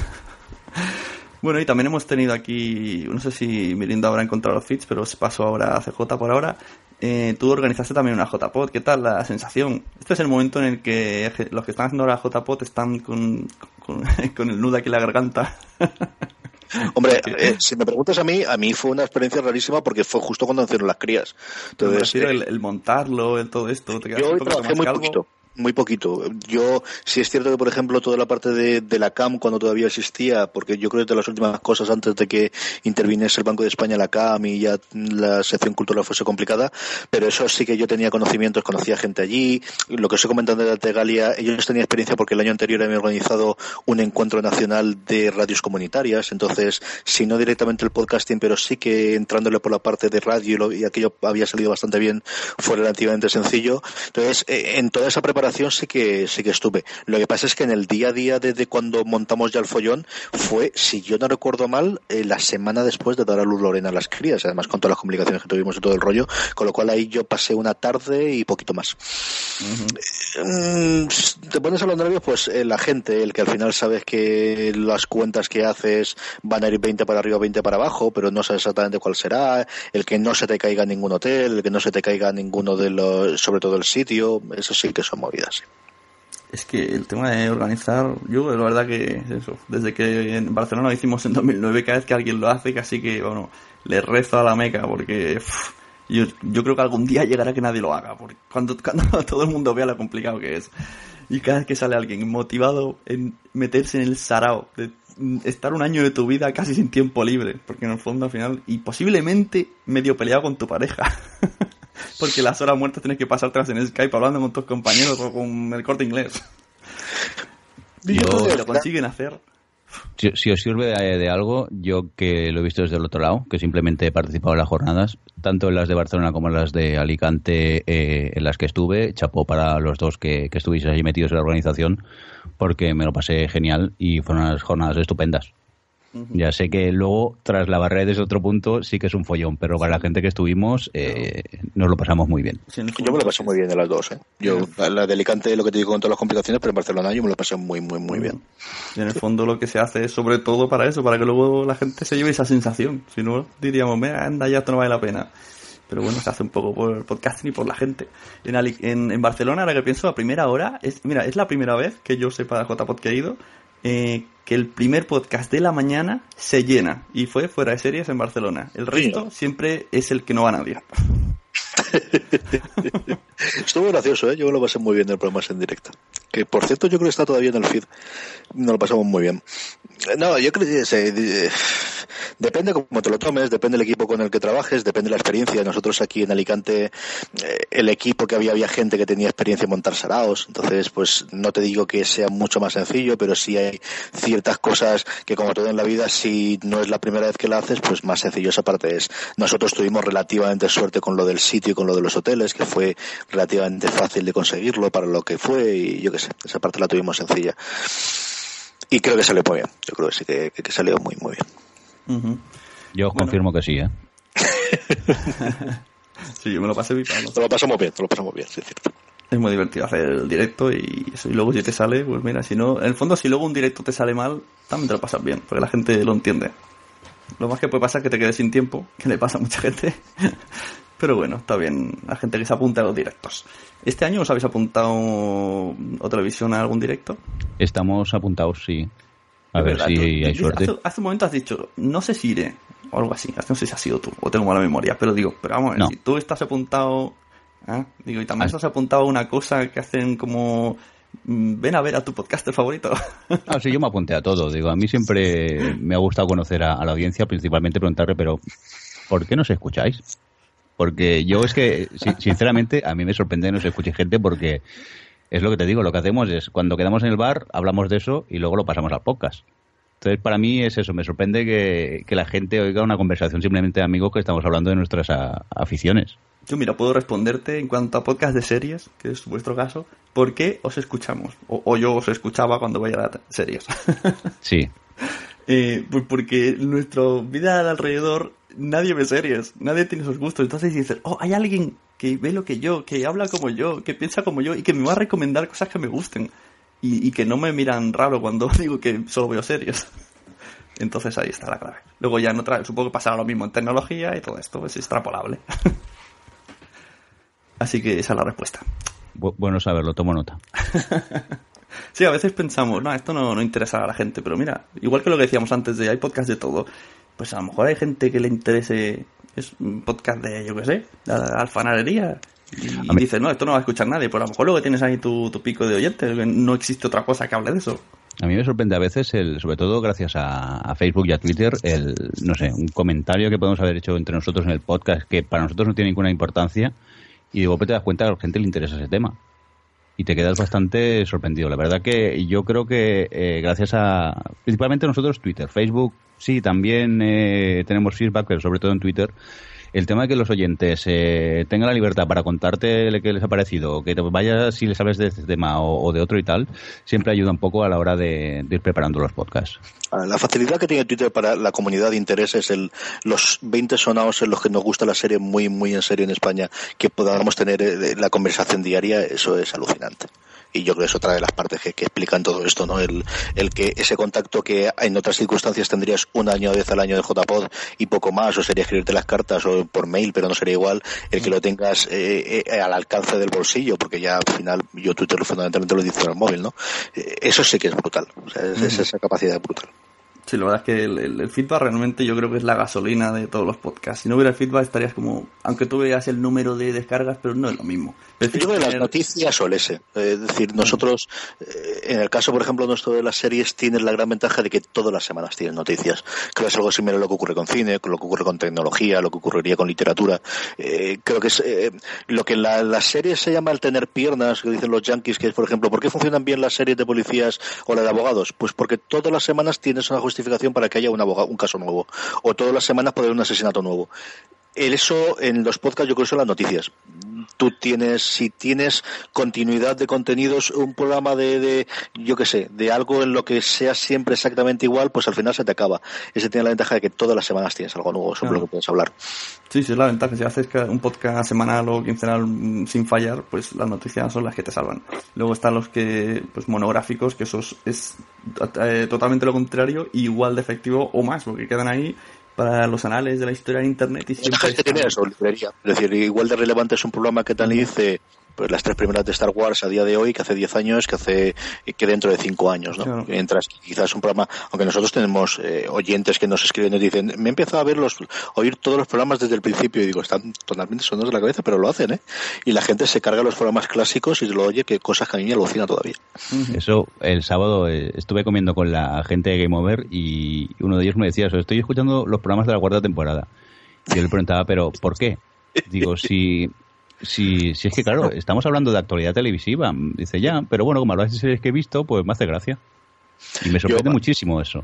Bueno, y también hemos tenido aquí, no sé si Mirinda habrá encontrado los feeds, pero os paso ahora a CJ por ahora. Eh, tú organizaste también una JPod, ¿qué tal la sensación? Este es el momento en el que los que están haciendo la JPod están con, con, con el nudo aquí en la garganta. Hombre, eh, si me preguntas a mí, a mí fue una experiencia rarísima porque fue justo cuando nacieron las crías. Entonces, el, el, montarlo, el todo esto. Te yo trabajé muy poquito. Muy poquito. Yo, sí es cierto que, por ejemplo, toda la parte de, la CAM, cuando todavía existía, porque yo creo que de las últimas cosas antes de que interviniese el Banco de España, la CAM y ya la sección cultural fuese complicada, pero eso sí que yo tenía conocimientos, conocía gente allí. Lo que estoy comentando de la Tegalia, ellos tenían experiencia porque el año anterior habían organizado un encuentro nacional de radios comunitarias, entonces, si no directamente el podcasting, pero sí que entrándole por la parte de radio y, aquello había salido bastante bien, fue relativamente sencillo. Entonces, eh, en toda esa preparación sí que, sí que estuve. Lo que pasa es que en el día a día desde cuando montamos ya el follón fue, si yo no recuerdo mal, eh, la semana después de dar a luz Lorena a las crías, además con todas las complicaciones que tuvimos y todo el rollo, con lo cual ahí yo pasé una tarde y poquito más. Mm, te pones a los nervios, pues eh, la gente, el que al final sabes que las cuentas que haces van a ir 20 para arriba, 20 para abajo, pero no sabes exactamente cuál será, el que no se te caiga ningún hotel, el que no se te caiga ninguno de los, sobre todo el sitio, eso sí que es que el tema de organizar, yo la verdad que eso, desde que en Barcelona lo hicimos en 2009, cada vez que alguien lo hace, casi que, bueno, le rezo a la meca, porque yo, yo creo que algún día llegará que nadie lo haga, porque cuando, cuando todo el mundo vea lo complicado que es. Y cada vez que sale alguien motivado en meterse en el sarao, de estar un año de tu vida casi sin tiempo libre, porque en el fondo al final, y posiblemente medio peleado con tu pareja. porque las horas muertas tienes que pasártelas en Skype hablando con tus compañeros o con el corte inglés. Yo, lo consiguen hacer. Si, os sirve de, algo, yo que lo he visto desde el otro lado, que simplemente he participado en las jornadas, tanto en las de Barcelona como en las de Alicante, eh, en las que estuve, chapó para los dos que, que estuvisteis allí metidos en la organización, porque me lo pasé genial y fueron unas jornadas estupendas. Ya sé que luego, tras la barrera desde otro punto, sí que es un follón, pero para la gente que estuvimos, eh, nos lo pasamos muy bien. yo me lo pasé muy bien de las dos. ¿eh? Yo, la de Alicante, lo que te digo con todas las complicaciones, pero en Barcelona yo me lo pasé muy, muy, muy bien. Y en el fondo lo que se hace es sobre todo para eso, para que luego la gente se lleve esa sensación. Si no, diríamos, anda, ya esto no vale la pena. pero bueno, se hace un poco por el podcasting y por la gente. En, en, en, Barcelona, ahora que pienso, la primera hora, es, mira, es la primera vez que yo sepa JPod que he ido, eh, que el primer podcast de la mañana se llena, y fue fuera de series en Barcelona. El resto siempre es el que no va nadie. Estuvo gracioso, ¿eh? yo lo pasé muy bien en el programa en directo que por cierto yo creo que está todavía en el feed. Nos lo pasamos muy bien. No, yo creo que depende cómo te lo tomes, depende del equipo con el que trabajes, depende de la experiencia. Nosotros aquí en Alicante, eh, el equipo que había, había gente que tenía experiencia en montar saraos, entonces pues no te digo que sea mucho más sencillo, pero sí hay ciertas cosas que como todo en la vida, si no es la primera vez que la haces, pues más sencillo esa parte es. Nosotros tuvimos relativamente suerte con lo del sitio y con lo de los hoteles, que fue relativamente fácil de conseguirlo para lo que fue y yo que pues, esa parte la tuvimos sencilla. Y creo que salió muy bien. Yo creo que sí que, que salió muy, muy bien. Yo os confirmo que sí, ¿eh? sí, yo me lo pasé bien. Lo pasamos bien, nos lo pasamos bien, es muy divertido hacer el directo y. Y luego si te sale, pues mira, si no... En el fondo, si luego un directo te sale mal, también te lo pasas bien, porque la gente lo entiende. Lo más que puede pasar es que te quedes sin tiempo, que le pasa a mucha gente. Pero bueno, está bien la gente que se apunta a los directos. ¿Este año os habéis apuntado o televisión a algún directo? Estamos apuntados, sí. A ver si hay suerte. Hace, un momento has dicho, no sé si iré, o algo así. No sé si ha sido tú, o tengo mala memoria, pero digo, pero vamos a ver, si tú estás apuntado. ¿eh? Digo, y también estás apuntado a una cosa que hacen como mm, ven a ver a tu podcaster favorito. Ah, sí, yo me apunté a todo. Digo, a mí siempre me ha gustado conocer a, a, la audiencia, principalmente preguntarle, pero ¿por qué no se escucháis? Porque yo es que, sinceramente, a mí me sorprende que no se escuche gente porque es lo que te digo, lo que hacemos es cuando quedamos en el bar, hablamos de eso y luego lo pasamos al podcast. Entonces, para mí es eso, me sorprende que, la gente oiga una conversación simplemente de amigos que estamos hablando de nuestras aficiones. Yo, mira, puedo responderte en cuanto a podcast de series, que es vuestro caso, ¿por qué os escuchamos? O, yo os escuchaba cuando voy a las series. sí. Eh, pues porque nuestra vida alrededor nadie ve series, nadie tiene esos gustos. Entonces dices, oh, hay alguien que ve lo que yo, que habla como yo, que piensa como yo y que me va a recomendar cosas que me gusten. Y, que no me miran raro cuando digo que solo veo series. Entonces ahí está la clave. Luego ya no trae, supongo que pasará lo mismo en tecnología y todo esto es extrapolable. Así que esa es la respuesta. bueno saberlo, tomo nota. sí, a veces pensamos, no, esto no, no interesa a la gente, pero mira, igual que lo que decíamos antes de hay podcast de todo pues a lo mejor hay gente que le interese es un podcast de, yo qué sé, de alfanarería. Y dice, no, esto no va a escuchar nadie. Pues a lo mejor luego tienes ahí tu, pico de oyentes, no existe otra cosa que hable de eso. A mí me sorprende a veces, el, sobre todo gracias a, Facebook y a Twitter, el, no sé, un comentario que podemos haber hecho entre nosotros en el podcast que para nosotros no tiene ninguna importancia y de golpe te das cuenta que a la gente le interesa ese tema y te quedas bastante sorprendido. La verdad que yo creo que eh, gracias a, principalmente nosotros, Twitter, Facebook, sí, también eh, tenemos feedback, pero sobre todo en Twitter, el tema de que los oyentes eh, tengan la libertad para contarte qué les ha parecido, que te vayas si les sabes de este tema o, de otro y tal, siempre ayuda un poco a la hora de, ir preparando los podcasts. Ah, la facilidad que tiene Twitter para la comunidad de intereses, el, los 20 sonados en los que nos gusta la serie muy, muy en serio en España, que podamos tener eh, la conversación diaria, eso es alucinante y yo creo que es otra de las partes que, explican todo esto, ¿no? El, el, que ese contacto que en otras circunstancias tendrías un año, vez al año de JPod y poco más, o sería escribirte las cartas o por mail, pero no sería igual el que lo tengas eh, eh, al alcance del bolsillo, porque ya al final yo Twitter fundamentalmente lo dice al móvil, ¿no? Eh, eso sí que es brutal, o sea, es, esa capacidad brutal. Sí, la verdad es que el, feedback realmente yo creo que es la gasolina de todos los podcasts. Si no hubiera feedback estarías como, aunque tú veas el número de descargas, pero no es lo mismo. yo creo que las noticias o el ese. Es decir, nosotros, eh, en el caso, por ejemplo, nuestro de las series, tienes la gran ventaja de que todas las semanas tienes noticias. Creo que es algo similar a lo que ocurre con cine, con lo que ocurre con tecnología, lo que ocurriría con literatura. Eh, creo que es eh, lo que en la, las series se llama el tener piernas, que dicen los yankees, que es, por ejemplo, ¿por qué funcionan bien las series de policías o la de abogados? Pues porque todas las semanas tienes una para que haya un, abogado, un caso nuevo. O todas las semanas haber un asesinato nuevo. Eso en los podcasts yo creo que son las noticias. Tú tienes, si tienes continuidad de contenidos, un programa de, de yo qué sé, de algo en lo que sea siempre exactamente igual, pues al final se te acaba. Ese tiene la ventaja de que todas las semanas tienes algo nuevo sobre lo que puedes hablar. Sí, sí, es la ventaja. Si haces un podcast semanal o quincenal mm, sin fallar, pues las noticias son las que te salvan. Luego están los que, pues monográficos, que eso es, eh, totalmente lo contrario, igual de efectivo o más, porque quedan ahí para los anales de la historia de Internet y siempre... gente tiene eso, librería. Es decir, igual de relevante es un programa que tal dice pues las tres primeras de Star Wars a día de hoy, que hace 10 años, que hace que dentro de 5 años, ¿no? Mientras quizás un programa, aunque nosotros tenemos eh, oyentes que nos escriben y dicen, me he empezado a ver los, oír todos los programas desde el principio y digo, están totalmente sonados de la cabeza, pero lo hacen, ¿eh? Y la gente se carga los programas clásicos y lo oye, que cosas que a mí me alucina todavía. Eso, el sábado eh, estuve comiendo con la gente de Game Over y uno de ellos me decía eso, estoy escuchando los programas de la cuarta temporada. Y yo le preguntaba, pero ¿por qué? Digo, si si, si es que, claro, estamos hablando de actualidad televisiva. Dice ya, pero bueno, como de series que he visto, pues me hace gracia. Y me sorprende muchísimo eso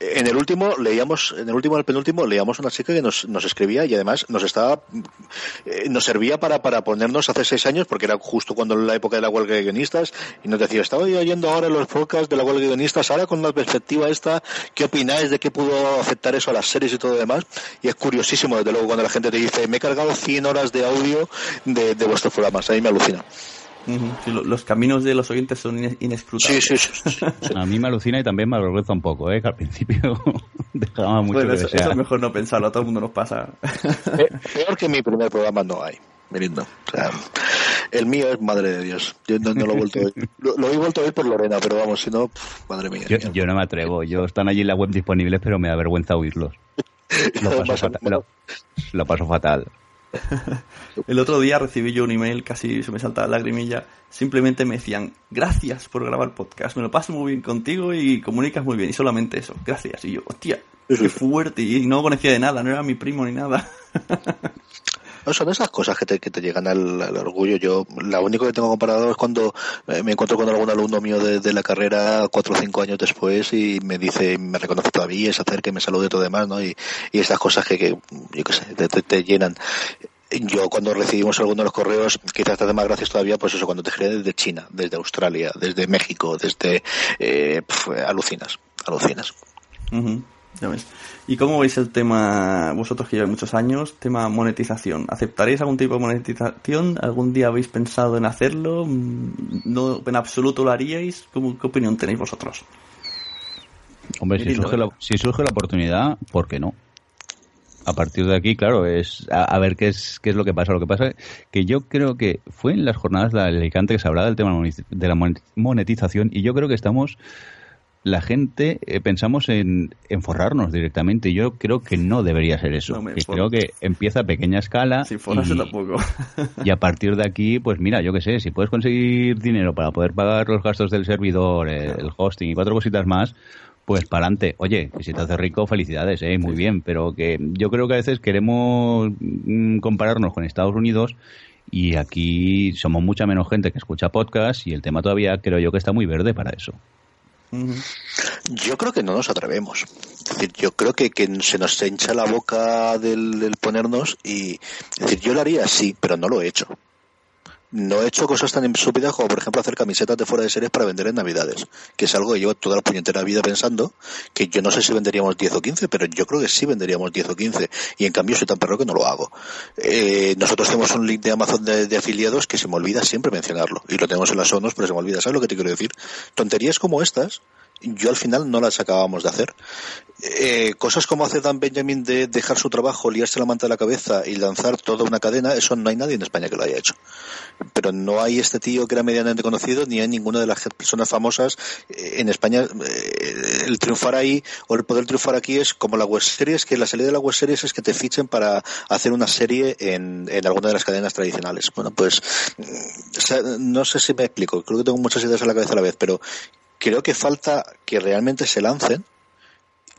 en el último leíamos, en el último, el penúltimo, leíamos una chica que nos, nos escribía y además nos estaba, eh, nos servía para, para ponernos hace seis años, porque era justo cuando la época de la huelga de guionistas, y nos decía, estaba oyendo ahora los podcasts de la huelga de guionistas, ahora con la perspectiva esta, ¿qué opináis de qué pudo afectar eso a las series y todo lo demás? Y es curiosísimo, desde luego, cuando la gente te dice, me he cargado 100 horas de audio de, de vuestros programas, a mí me alucina los caminos de los oyentes son inescrutables. Sí, sí, sí, A mí me alucina y también me avergüenza un poco, ¿eh? que al principio dejaba mucho bueno, eso, es mejor no pensarlo, a todo el mundo nos pasa. Peor que mi primer programa no hay, lindo. O sea, el mío es madre de Dios. Yo no, lo he vuelto a oír. Lo, he vuelto a oír por Lorena, pero vamos, si no, madre mía. Yo, no me atrevo. Yo están allí en la web disponibles, pero me da vergüenza oírlos. Lo paso, fatal, lo paso fatal. El otro día recibí yo un email, casi se me saltaba la lagrimilla. Simplemente me decían, gracias por grabar podcast, me lo paso muy bien contigo y comunicas muy bien. Y solamente eso, gracias. Y yo, hostia, qué fuerte. Y no conocía de nada, no era mi primo ni nada. No, son esas cosas que te, que te llegan al, orgullo. Yo, la único que tengo comparado es cuando eh, me encuentro con algún alumno mío de, la carrera cuatro o cinco años después y me dice, me reconoce todavía, se acerca y me saluda y todo demás, ¿no? Y, y estas cosas que, que yo qué sé, te, llenan yo cuando recibimos algunos de los correos, quizás te hace más gracias todavía, pues eso, cuando te escriben desde China, desde Australia, desde México, desde... Eh, alucinas, alucinas. Ya ves. ¿Y cómo veis el tema, vosotros que lleváis muchos años, tema monetización? ¿Aceptaréis algún tipo de monetización? ¿Algún día habéis pensado en hacerlo? ¿No en absoluto lo haríais? ¿Cómo, ¿Qué opinión tenéis vosotros? Hombre, si surge, la, si surge la oportunidad, ¿por qué no? a partir de aquí, claro, es a, ver qué es qué es lo que pasa. Lo que pasa es que yo creo que fue en las jornadas de Alicante que se hablaba del tema de la monetización y yo creo que estamos la gente eh, pensamos en, en, forrarnos directamente. Yo creo que no debería ser eso. creo que empieza a pequeña escala. y, tampoco. y a partir de aquí, pues mira, yo qué sé, si puedes conseguir dinero para poder pagar los gastos del servidor, el hosting y cuatro cositas más, pues para adelante. Oye, si te hace rico, felicidades, ¿eh? muy bien, pero que yo creo que a veces queremos mm, compararnos con Estados Unidos y aquí somos mucha menos gente que escucha podcast y el tema todavía creo yo que está muy verde para eso. Yo creo que no nos atrevemos. Yo creo que, que se nos hincha la boca del, ponernos y decir, yo lo haría sí, pero no lo he hecho no he hecho cosas tan estúpidas como, por ejemplo, hacer camisetas de fuera de series para vender en Navidades, que es algo que llevo toda la puñetera vida pensando, que yo no sé si venderíamos 10 o 15, pero yo creo que sí venderíamos 10 o 15, y en cambio soy tan perro que no lo hago. Eh, nosotros tenemos un link de Amazon de, afiliados que se me olvida siempre mencionarlo, y lo tenemos en las sonos, pero se me olvida. ¿Sabes lo que te quiero decir? Tonterías como estas, yo al final no las acabamos de hacer. Eh, cosas como hace Dan Benjamin de dejar su trabajo, liarse la manta de la cabeza y lanzar toda una cadena, eso no hay nadie en España que lo haya hecho. Pero no hay este tío que era medianamente conocido, ni hay ninguna de las personas famosas eh, en España. Eh, el triunfar ahí o el poder triunfar aquí es como la web series, que la salida de la web series es que te fichen para hacer una serie en, en alguna de las cadenas tradicionales. Bueno, pues mm, no sé si me explico, creo que tengo muchas ideas en la cabeza a la vez, pero creo que falta que realmente se lancen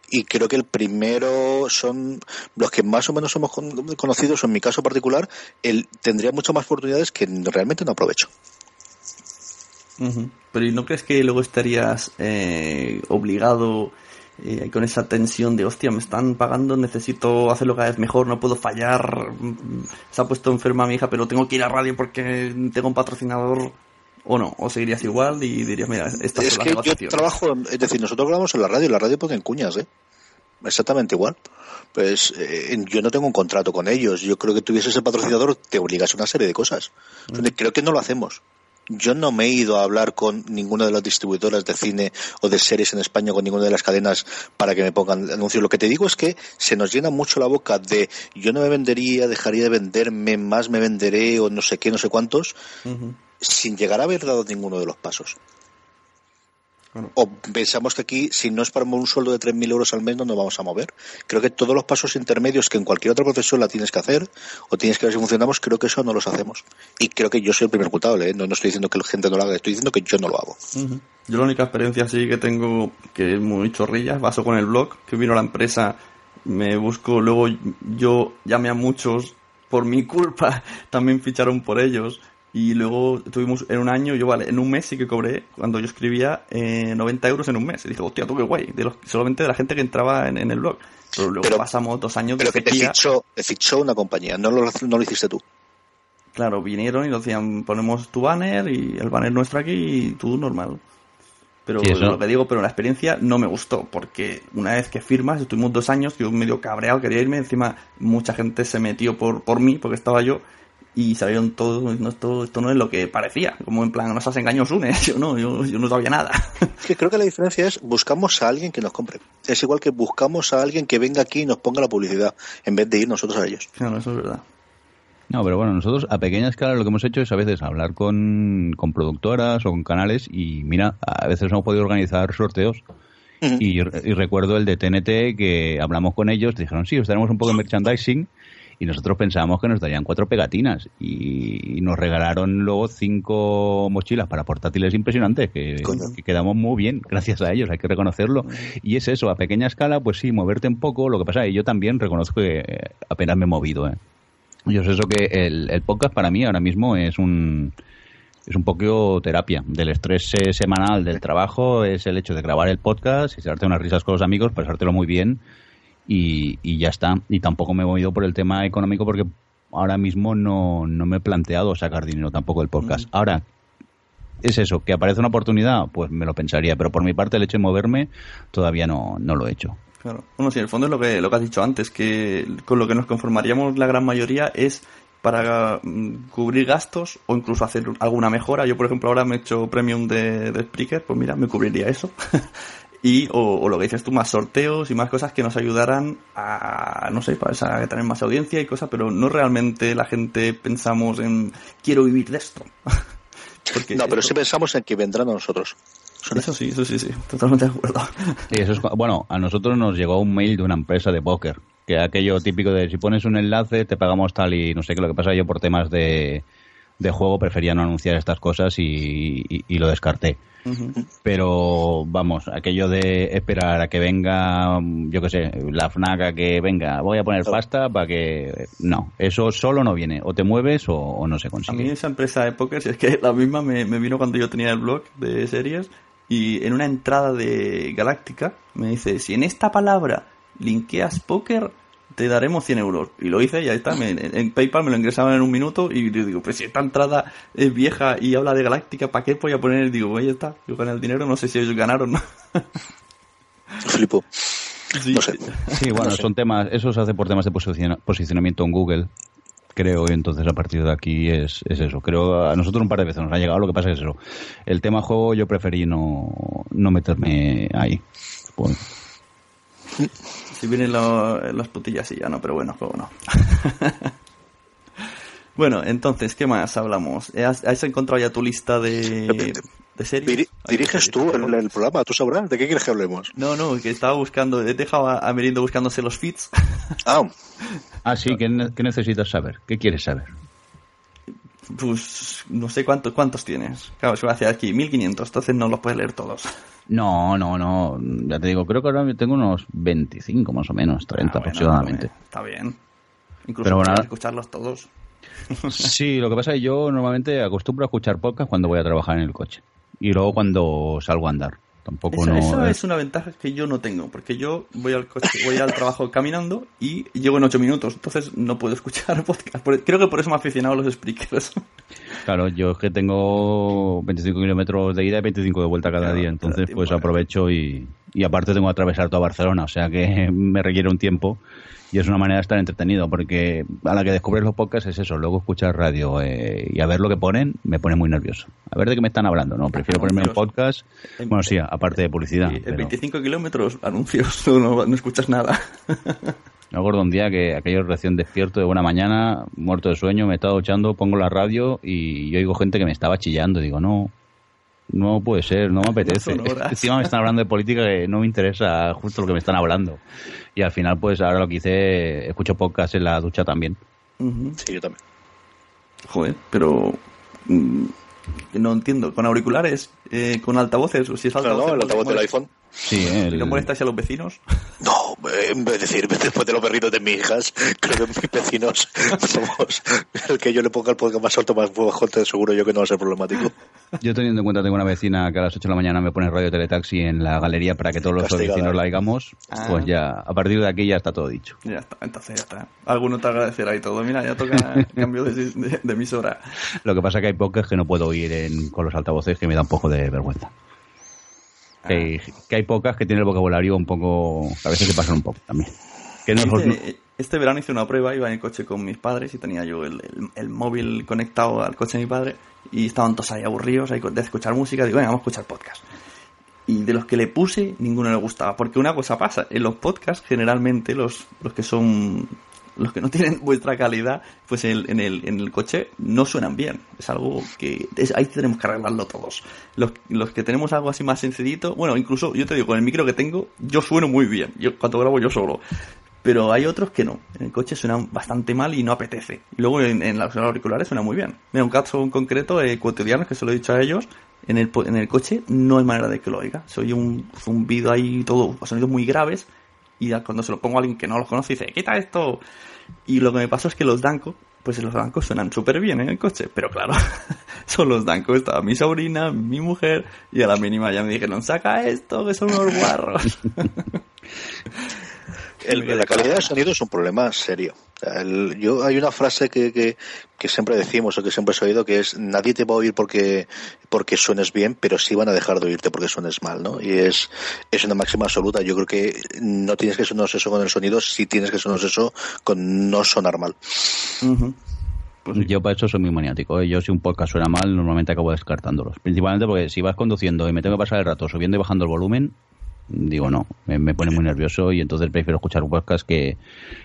y creo que el primero son los que más o menos somos conocidos, en mi caso particular, él tendría muchas más oportunidades que realmente no aprovecho. Pero ¿y no crees que luego estarías eh, obligado eh, con esa tensión de, hostia, me están pagando, necesito hacerlo cada vez mejor, no puedo fallar, se ha puesto enferma mi hija, pero tengo que ir a radio porque tengo un patrocinador o no, o seguirías igual y dirías, mira, esta es que yo trabajo, es decir, nosotros grabamos en la radio, y la radio ponen cuñas, ¿eh? Exactamente igual. Pues eh, yo no tengo un contrato con ellos. Yo creo que tuviese ese patrocinador te obligas a una serie de cosas. Creo que no lo hacemos. yo no me he ido a hablar con ninguna de las distribuidoras de cine o de series en España, con ninguna de las cadenas para que me pongan anuncios. Lo que te digo es que se nos llena mucho la boca de yo no me vendería, dejaría de venderme, más me venderé o no sé qué, no sé cuántos, sin llegar a haber dado ninguno de los pasos. O pensamos que aquí, si no es para un sueldo de 3.000 euros al mes, no nos vamos a mover. Creo que todos los pasos intermedios que en cualquier otra profesión la tienes que hacer, o tienes que ver si funcionamos, creo que eso no los hacemos. Y creo que yo soy el primer culpable, ¿eh? no, no, estoy diciendo que la gente no lo haga, estoy diciendo que yo no lo hago. Yo la única experiencia así que tengo, que es muy chorrilla, vaso con el blog, que vino la empresa, me busco, luego yo llamé a muchos, por mi culpa, también ficharon por ellos y luego tuvimos en un año, yo vale, en un mes sí que cobré, cuando yo escribía, eh, 90 euros en un mes. Y dije, hostia, tú qué guay, de los, solamente de la gente que entraba en, el blog. Pero luego pasamos dos años de Pero que te fichó, te fichó una compañía, no lo, no lo hiciste tú. Claro, vinieron y nos decían, ponemos tu banner y el banner nuestro aquí y tú normal. Pero lo que digo, pero la experiencia no me gustó, porque una vez que firmas, estuvimos dos años, yo medio cabreado, quería irme, encima mucha gente se metió por, por mí, porque estaba yo, y salieron todos, no, esto, esto no es lo que parecía, como en plan, nos has engañado Sune, yo no, yo, no sabía nada. que creo que la diferencia es, buscamos a alguien que nos compre. Es igual que buscamos a alguien que venga aquí y nos ponga la publicidad, en vez de ir nosotros a ellos. Claro, eso es verdad. No, pero bueno, nosotros a pequeña escala lo que hemos hecho es a veces hablar con, con productoras o con canales y mira, a veces hemos podido organizar sorteos y, y, recuerdo el de TNT que hablamos con ellos, dijeron, sí, os daremos un poco de merchandising y nosotros pensábamos que nos darían cuatro pegatinas y nos regalaron luego cinco mochilas para portátiles impresionantes que, quedamos muy bien gracias a ellos, hay que reconocerlo. Y es eso, a pequeña escala, pues sí, moverte un poco, lo que pasa, y yo también reconozco que apenas me he movido. ¿eh? Yo sé eso que el, el podcast para mí ahora mismo es un es un poco terapia del estrés semanal del trabajo, es el hecho de grabar el podcast y darte unas risas con los amigos, pasártelo muy bien y, y, ya está. Y tampoco me he movido por el tema económico porque ahora mismo no, no me he planteado sacar dinero tampoco del podcast. Mm. Ahora, es eso, que aparece una oportunidad, pues me lo pensaría, pero por mi parte el hecho de moverme todavía no, no lo he hecho. Claro. Bueno, sí, en el fondo es lo que, lo que has dicho antes, que con lo que nos conformaríamos la gran mayoría es para mm, cubrir gastos o incluso hacer alguna mejora. Yo, por ejemplo, ahora me he hecho premium de, de Spreaker, pues mira, me cubriría eso. y o, lo que dices tú, más sorteos y más cosas que nos ayudaran a, no sé, para tener más audiencia y cosas, pero no realmente la gente pensamos en quiero vivir de esto. no, pero sí pensamos en que vendrán a nosotros. Eso sí, eso sí, sí, totalmente de acuerdo. eso es, bueno, a nosotros nos llegó un mail de una empresa de póker, que aquello típico de si pones un enlace te pagamos tal y no sé qué, lo que pasa yo por temas de, de juego prefería no anunciar estas cosas y lo descarté. Pero vamos, aquello de esperar a que venga, yo qué sé, la FNAC que venga, voy a poner pasta para que. No, eso solo no viene. O te mueves o, no se consigue. A mí esa empresa de póker, si es que la misma me, me vino cuando yo tenía el blog de series y en una entrada de Galáctica me dice: si en esta palabra linkeas póker te daremos 100 euros. Y lo hice y ahí está. en PayPal me lo ingresaban en un minuto y digo, pues si esta entrada es vieja y habla de Galáctica, ¿para qué voy a poner? Digo, pues ahí está, yo gané el dinero, no sé si ellos ganaron no. Flipo. Sí, sí bueno, son temas, eso se hace por temas de posicionamiento en Google, creo, y entonces a partir de aquí es, es, eso. Creo a nosotros un par de veces nos ha llegado, lo que pasa es eso. El tema juego yo preferí no, no meterme ahí. Pues, si vienen las putillas y ya no, pero bueno, juego no. bueno, entonces, ¿qué más hablamos? ¿Has, encontrado ya tu lista de, de series? diriges tú el, programa, tú sabrás. ¿De qué quieres que hablemos? No, no, que estaba buscando, he dejado a, Merindo buscándose los feeds. Ah, ah sí, ¿qué, necesitas saber? ¿Qué quieres saber? Pues no sé cuántos, cuántos tienes. Claro, se va hacia aquí, 1500, entonces no los puedes leer todos. No, no, no. Ya te digo, creo que ahora tengo unos 25 más o menos, 30 ah, aproximadamente. está bien. Incluso para escucharlos todos. sí, lo que pasa es que yo normalmente acostumbro a escuchar podcast cuando voy a trabajar en el coche. Y luego cuando salgo a andar. Tampoco no, esa es una ventaja que yo no tengo, porque yo voy al coche, voy al trabajo caminando y llego en 8 minutos, entonces no puedo escuchar podcast. Creo que por eso me he aficionado a los speakers. Claro, yo es que tengo 25 kilómetros de ida y 25 de vuelta cada día, entonces pues aprovecho y, y aparte tengo que atravesar toda Barcelona, o sea que me requiere un tiempo y es una manera de estar entretenido porque a la que descubres los podcasts es eso, luego escuchar radio eh, y a ver lo que ponen me pone muy nervioso. A ver de qué me están hablando, ¿no? Prefiero ponerme un podcast, bueno, sí, aparte de publicidad. En 25 kilómetros, anuncios, no, no escuchas nada. Me acuerdo un día que aquello recién despierto de buena mañana, muerto de sueño, me estaba duchando, pongo la radio y yo oigo gente que me estaba chillando. Digo, no, no puede ser, no me apetece. Encima me están hablando de política que no me interesa justo lo que me están hablando. Y al final, pues ahora lo que hice, escucho podcast en la ducha también. Sí, yo también. Joder, pero mm, no entiendo. ¿Con auriculares? Eh, ¿Con altavoces? ¿O si es altavoz, no, el altavoz del iPhone. Sí, el... ¿Y no molestáis a los vecinos? No, en vez de decir, después de los perritos de mis hijas, creo que mis vecinos somos el que yo le ponga el podcast más alto, más bajo, te seguro yo que no va a ser problemático. Yo teniendo en cuenta tengo una vecina que a las 8 de la mañana me pone radio teletaxi en la galería para que todos los vecinos la oigamos, Ah. pues ya, a partir de aquí ya está todo dicho. Ya está, entonces ya está. Alguno te agradecerá y todo. Mira, ya toca cambio de, de- de emisora. Lo que pasa es que hay podcasts que no puedo oír en- con los altavoces que me da un poco de vergüenza. Que, hay, que hay podcasts que tienen el vocabulario un poco... A veces se pasan un poco también. Que no, no- Este, este verano hice una prueba, iba en el coche con mis padres y tenía yo el, el- el móvil conectado al coche de mi padre y estaban todos ahí aburridos ahí de escuchar música. Digo, venga, vamos a escuchar podcast. Y de los que le puse, ninguno le gustaba. Porque una cosa pasa, en los podcasts generalmente los, los que son... Los que no tienen vuestra calidad, pues en el, en el, en el coche no suenan bien. Es algo que es- ahí tenemos que arreglarlo todos. Los, los que tenemos algo así más sencillito, bueno, incluso yo te digo, con el micro que tengo, yo sueno muy bien. Yo cuando grabo yo solo pero hay otros que no. En el coche suenan bastante mal y no apetece. Luego en, en los auriculares suena muy bien. Mira, un caso en concreto, eh, cotidiano, que se lo he dicho a ellos, en el, en el coche no hay manera de que lo oiga. Se oye un zumbido ahí, todo, sonidos muy graves, y cuando se lo pongo a alguien que no los conoce, dice, quita esto. Y lo que me pasó es que los Danco, pues los Danco suenan súper bien en el coche, pero claro, son los Danco. Estaba mi sobrina, mi mujer, y a la mínima ya me dijeron, saca esto, que son unos guarros. El- la calidad del sonido es un problema serio. El- yo hay una frase que, que, que siempre decimos o que siempre he oído que es nadie te va a oír porque porque suenes bien, pero sí van a dejar de oírte porque suenes mal, ¿no? Y es es una máxima absoluta. Yo creo que no tienes que sonar eso con el sonido, sí tienes que sonar eso con no sonar mal. Ujú. Yo para eso soy muy maniático. ¿eh? Yo si un podcast suena mal, normalmente acabo descartándolos. Principalmente porque si vas conduciendo y me tengo que pasar el rato subiendo y bajando el volumen, digo no, me, me pone muy nervioso y entonces prefiero escuchar un podcast que,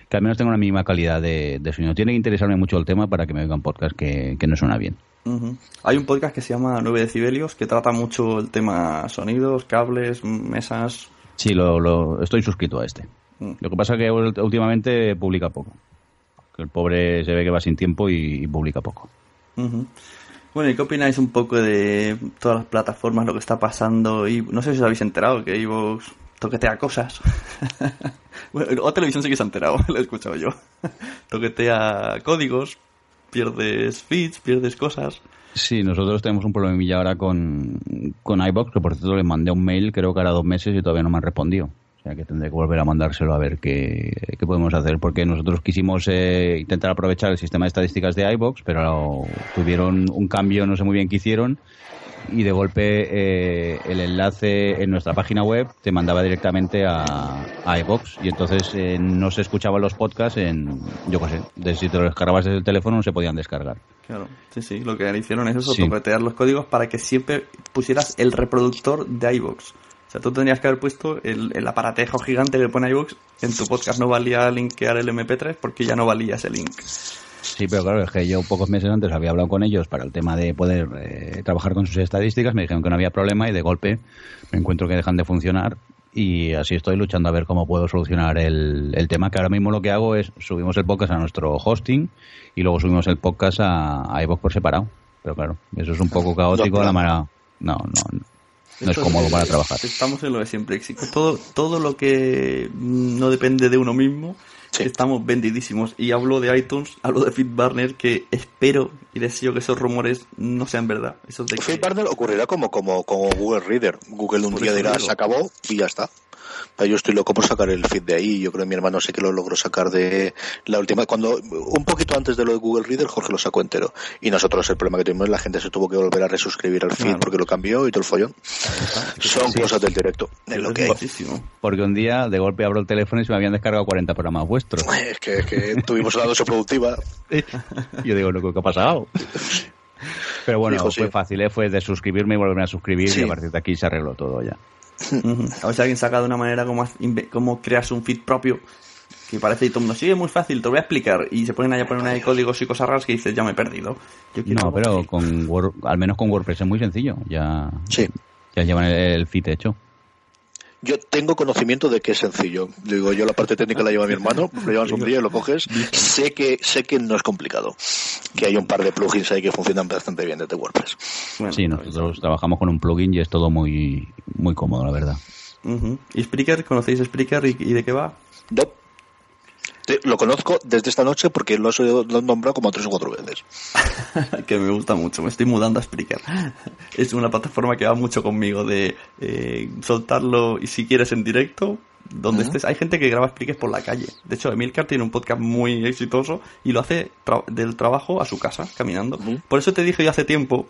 que al menos tenga una mínima calidad de, de sonido. Tiene que interesarme mucho el tema para que me oiga un podcast que, que no suena bien. Hay un podcast que se llama 9 decibelios que trata mucho el tema sonidos, cables, mesas. Sí, lo, lo- estoy suscrito a este. Mm. Lo que pasa es que últimamente publica poco. Que el pobre se ve que va sin tiempo y, y publica poco. Bueno, ¿y qué opináis un poco de todas las plataformas, lo que está pasando? Y no sé si os habéis enterado que Evox toquetea cosas. bueno, o televisión sí que se ha enterado, lo he escuchado yo. toquetea códigos, pierdes feeds, pierdes cosas. Sí, nosotros tenemos un problemilla ahora con, con iBox, que por cierto le mandé un mail, creo que ahora dos meses y todavía no me han respondido. O sea que tendré que volver a mandárselo a ver qué, qué podemos hacer, porque nosotros quisimos eh, intentar aprovechar el sistema de estadísticas de iBox, pero tuvieron un cambio, no sé muy bien qué hicieron, y de golpe eh, el enlace en nuestra página web te mandaba directamente a, a iBox, y entonces eh, no se escuchaban los podcasts en, yo qué sé, de si te los descargabas desde el teléfono no se podían descargar. Claro, sí, sí, lo que hicieron es eso, Sí. los códigos para que siempre pusieras el reproductor de iVoox. O sea, tú tendrías que haber puesto el, el aparatejo gigante que pone iVoox. En tu podcast no valía linkear el MP3 porque ya no valía ese link. Sí, pero claro, es que yo pocos meses antes había hablado con ellos para el tema de poder eh, trabajar con sus estadísticas, me dijeron que no había problema y de golpe me encuentro que dejan de funcionar y así estoy luchando a ver cómo puedo solucionar el, el tema, que ahora mismo lo que hago es subimos el podcast a nuestro hosting y luego subimos el podcast a, a iVoox por separado. Pero claro, eso es un poco caótico la manera... No, no, no. No es cómodo para trabajar. Estamos en lo de siempre. Éxito. Todo, todo lo que no depende de uno mismo, Sí. estamos vendidísimos. Y hablo de iTunes, hablo de FeedBurner, que espero y deseo que esos rumores no sean verdad. Esos de ocurrirá como, como, como Google Reader. Google un Por día dirá, se acabó y ya está. Yo estoy loco por sacar el feed de ahí. Yo creo que mi hermano sé que lo logró sacar de la última. Cuando un poquito antes de lo de Google Reader, Jorge lo sacó entero. Y nosotros el problema que tuvimos, la gente se tuvo que volver a resuscribir al feed porque lo cambió y todo el follón. Son cosas del directo. Es lo que hay. Porque un día de golpe abro el teléfono y se me habían descargado 40 programas vuestros. Es que, que tuvimos una dosis productiva. Yo digo, lo que ha pasado. Pero bueno, fue fácil, ¿eh? fue de suscribirme y volverme a suscribir y a partir de aquí se arregló todo ya. A ver si alguien saca de una manera como, como creas un feed propio que parece y todo el mundo, sí, es muy fácil, te voy a explicar. Y se ponen ahí a poner una de códigos y cosas raras que dices, ya me he perdido. no, pero con al menos con WordPress es muy sencillo. Ya, sí. ya llevan el feed hecho. Yo tengo conocimiento de que es sencillo. Digo, yo la parte técnica la lleva mi hermano, lo llevas un día y lo coges. Sé que, sé que no es complicado. Que hay un par de plugins ahí que funcionan bastante bien desde WordPress. sí, nosotros trabajamos con un plugin y es todo muy, muy cómodo, la verdad. ¿Y Spreaker? ¿Conocéis Spreaker y, y de qué va? No, lo conozco desde esta noche porque lo he nombrado como tres o cuatro veces. que me gusta mucho, me estoy mudando a Spreaker. Es una plataforma que va mucho conmigo de eh, soltarlo y si quieres en directo, donde estés. Hay gente que graba Spreaker por la calle. De hecho, Emilcar tiene un podcast muy exitoso y lo hace del trabajo a su casa, caminando. Por eso te dije yo hace tiempo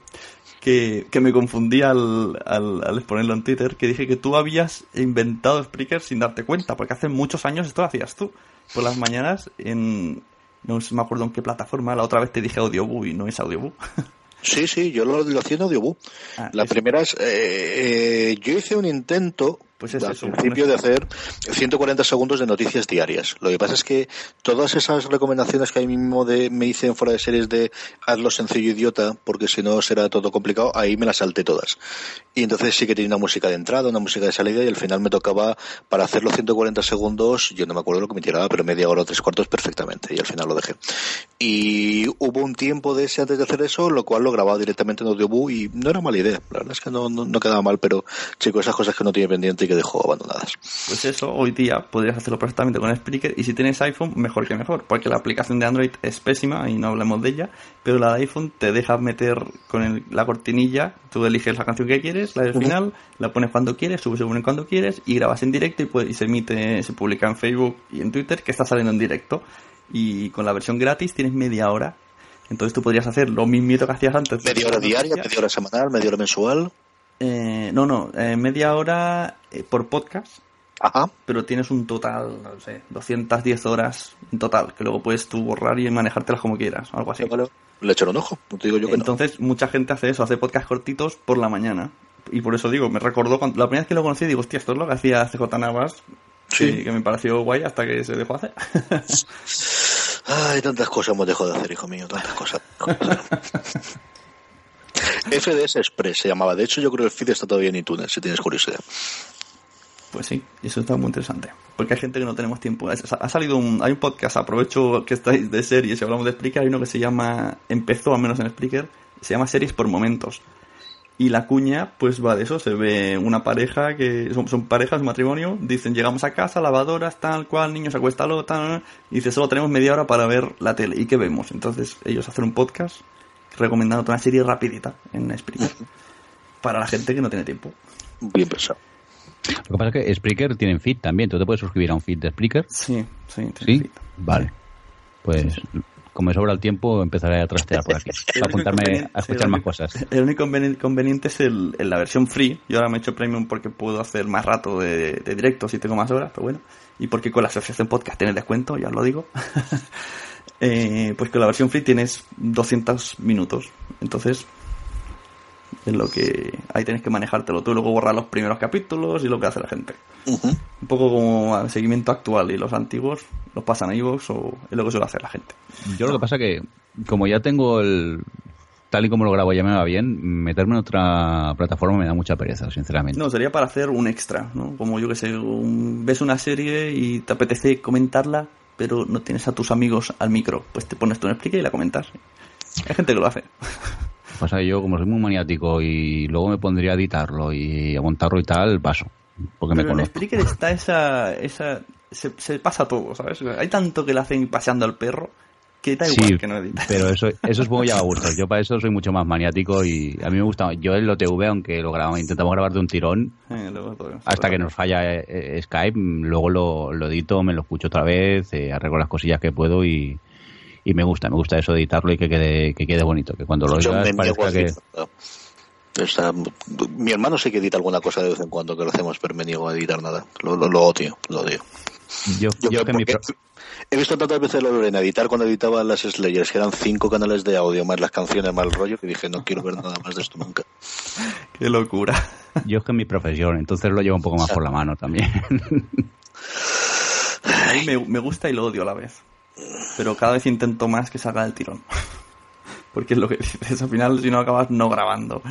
que, me confundí al, al, al, exponerlo en Twitter, que dije que tú habías inventado Spreaker sin darte cuenta, porque hace muchos años esto lo hacías tú por las mañanas en... No me acuerdo en qué plataforma, la otra vez te dije Audioboo y no es Audioboo. Sí, sí, yo lo, lo hacía en Audioboo. Ah, la primera es, eh, eh, yo hice un intento pues es al principio de hacer 140 segundos de noticias diarias. Lo que pasa es que todas esas recomendaciones que ahí mismo de, me hice en fuera de series de hazlo sencillo idiota, porque si no será todo complicado, ahí me las salté todas. Y entonces sí que tenía una música de entrada, una música de salida, y al final me tocaba, para hacerlo 140 segundos, yo no me acuerdo lo que me tiraba, pero media hora o tres cuartos perfectamente, y al final lo dejé. Y hubo un tiempo de ese antes de hacer eso, lo cual lo grababa directamente en Audioboo y no era mala idea. La verdad es que no, no, quedaba mal, pero chicos, esas cosas que no tiene pendiente y que dejo abandonadas. Pues eso, hoy día podrías hacerlo perfectamente con Spreaker y si tienes iPhone, mejor que mejor, porque la aplicación de Android es pésima y no hablamos de ella, pero la de iPhone te deja meter con la cortinilla, tú eliges la canción que quieres, la del final, la pones cuando quieres, subes según cuando quieres y grabas en directo y, y se emite, se publica en Facebook y en Twitter que está saliendo en directo. Y con la versión gratis tienes media hora entonces tú podrías hacer lo mismo que hacías antes. ¿Media hora diaria, media hora semanal, media hora mensual? Eh, no, no, eh, media hora eh, por podcast. Ajá. Pero tienes un total, no sé, 210 horas en total, que luego puedes tú borrar y manejártelas como quieras, o algo así. le echo un ojo, te digo yo que Entonces, mucha gente hace eso, hace podcast cortitos por la mañana. Y por eso digo, me recordó, cuando, la primera vez que lo conocí, digo, hostia, esto es lo que hacía CJ Navas, sí. que, me pareció guay hasta que se dejó hacer. Ay, tantas cosas hemos dejado de hacer, hijo mío, tantas cosas. FDS Express se llamaba. De hecho, yo creo que el feed está todavía en iTunes, si tienes curiosidad. Pues sí, eso está muy interesante. Porque hay gente que no tenemos tiempo. Ha salido un, hay un podcast, aprovecho que estáis de series y hablamos de Spreaker, hay uno que se llama, empezó al menos en Spreaker, se llama Series por Momentos. Y la cuña, pues va de eso, se ve una pareja que son, son parejas, matrimonio, dicen llegamos a casa, lavadoras, tal cual, niños acuéstalo, tal, y dice solo tenemos media hora para ver la tele. ¿Y qué vemos? Entonces ellos hacen un podcast recomendando una serie rapidita en Spreaker. para la gente que no tiene tiempo. Bien pensado. Lo que pasa es que Spreaker tiene feed también. ¿Tú te puedes suscribir a un feed de Spreaker? Sí, sí. ¿Sí? Vale. Pues como me sobra el tiempo, empezaré a trastear por aquí. Para apuntarme a escuchar más cosas. El único inconveniente es el, la versión free. Yo ahora me he hecho premium porque puedo hacer más rato de, de directo si tengo más horas, pero bueno. Y porque con la asociación podcast tiene descuento, ya os lo digo. eh, pues con la versión free tienes 200 minutos. Entonces, es lo que ahí tienes que manejártelo tú, luego borrar los primeros capítulos y lo que hace la gente. Un poco como el seguimiento actual y los antiguos los pasan a iVoox o es lo que suele hacer la gente. Yo lo que pasa que, como ya tengo el. Tal y como lo grabo ya me va bien, meterme en otra plataforma me da mucha pereza, sinceramente. No, sería para hacer un extra, ¿no? Como yo que sé, ves una serie y te apetece comentarla, pero no tienes a tus amigos al micro, pues te pones tú en explica y la comentas. Hay gente que lo hace. Pasa que yo, como soy muy maniático y luego me pondría a editarlo y a montarlo y tal, paso. Porque me conozco. En Spreaker está esa. esa se, pasa todo, ¿sabes? Hay tanto que le hacen paseando al perro que da Sí, igual que no pero eso, eso supongo ya va a gustar. Yo para eso soy mucho más maniático y a mí me gusta. Yo en lo TV, aunque lo grabamos, intentamos grabar de un tirón, Eh, luego hasta que nos falla eh, eh, Skype, luego lo, lo edito, me lo escucho otra vez, eh, arreglo las cosillas que puedo y, y me gusta, me gusta eso de editarlo y que quede, que quede bonito, que cuando lo Yo oigas parezca que... mi hermano sí que edita alguna cosa de vez en cuando que lo hacemos, pero me niego a editar nada. Lo, lo, lo odio, lo odio. Yo, Yo yo que mi pro- He visto tantas veces de Lorena editar cuando editaba las Slayers, que eran cinco canales de audio, más las canciones, más el rollo, que dije, no quiero ver nada más de esto nunca. Qué locura. yo es que es mi profesión, entonces lo llevo un poco más por la mano también. A mí me, me gusta y lo odio a la vez. Pero cada vez intento más que salga del tirón. Porque es lo que dices, al final si no acabas no grabando.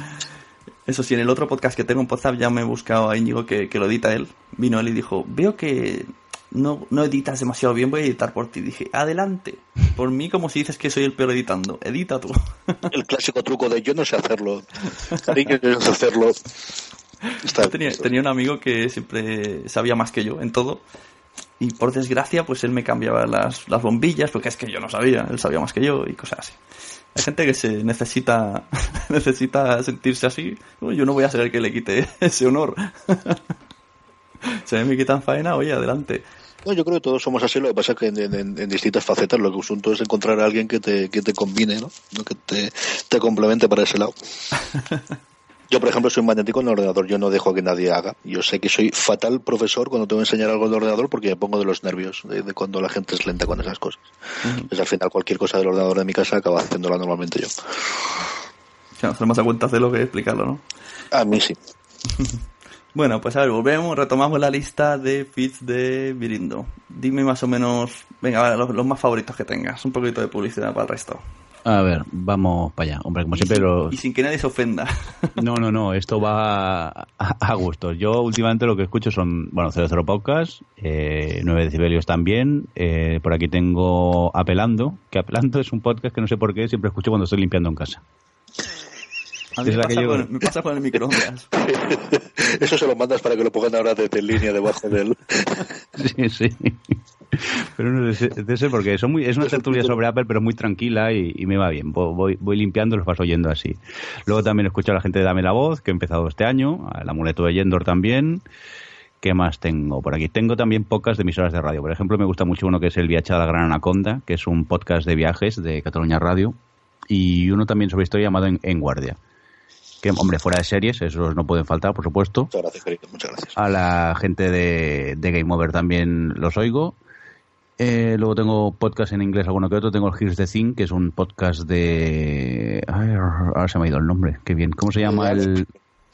Eso sí, en el otro podcast que tengo en WhatsApp ya me he buscado a Íñigo que, que lo edita él. Vino él y dijo, veo que no, no editas demasiado bien, voy a editar por ti. Dije, adelante. Por mí como si dices que soy el peor editando. Edita tú. El clásico truco de yo no sé hacerlo. Cariño, yo no sé hacerlo. Está Yo tenía, tenía un amigo que siempre sabía más que yo en todo. Y por desgracia, pues él me cambiaba las, las bombillas, porque es que yo no sabía, él sabía más que yo y cosas así. Hay gente que se necesita, necesita sentirse así. Yo no voy a ser el que le quite ese honor. Se me quitan faena, oye, adelante. No, yo creo que todos somos así, lo que pasa es que en, en- en distintas facetas lo que asunto es encontrar a alguien que te, que te combine, ¿no? Que te, te complemente para ese lado. Yo, por ejemplo, soy magnético en el ordenador, yo no dejo que nadie haga. Yo sé que soy fatal profesor cuando tengo que enseñar algo en el ordenador porque me pongo de los nervios de, de cuando la gente es lenta con esas cosas. Pues al final cualquier cosa del ordenador de mi casa acaba haciéndola normalmente yo. No hacer más a cuentas de lo que explicarlo, ¿no? A mí sí. Bueno, pues a ver, volvemos, retomamos la lista de feeds de Virindo. Dime más o menos, venga, vale, los, los más favoritos que tengas. Un poquito de publicidad para el resto. A ver, vamos para allá. Hombre, como Y siempre sin, los... y sin que nadie se ofenda. No, no, no, esto va a, a gustos. Yo últimamente lo que escucho son, bueno, 00 Podcast, eh, 9 decibelios también. eh, por aquí tengo Apelando, que Apelando es un podcast que no sé por qué siempre escucho cuando estoy limpiando en casa. A mí Es me la que pasa, me pasa con el microondas. Eso se lo mandas para que lo pongan ahora desde en línea debajo del... Sí, sí. Pero no sé, de ese porque son muy, es una tertulia sobre Apple, pero muy tranquila y, y me va bien. Voy, voy, limpiando, los paso oyendo así. Luego también escucho a la gente de Dame la Voz, que he empezado este año, al amuleto de Yendor también. ¿Qué más tengo por aquí? Tengo también pocas de emisoras de radio. Por ejemplo, me gusta mucho uno que es El Viaje a la Gran Anaconda, que es un podcast de viajes de Cataluña Radio. Y uno también sobre historia llamado En, En Guardia. Que, hombre, fuera de series, esos no pueden faltar, por supuesto. Muchas gracias, querido, muchas gracias. A la gente de, de Game Over también los oigo. Eh, luego tengo podcast en inglés, alguno que otro. Tengo el Here's the Thing, que es un podcast de... Ay, ahora se me ha ido el nombre. Qué bien. ¿Cómo se llama el,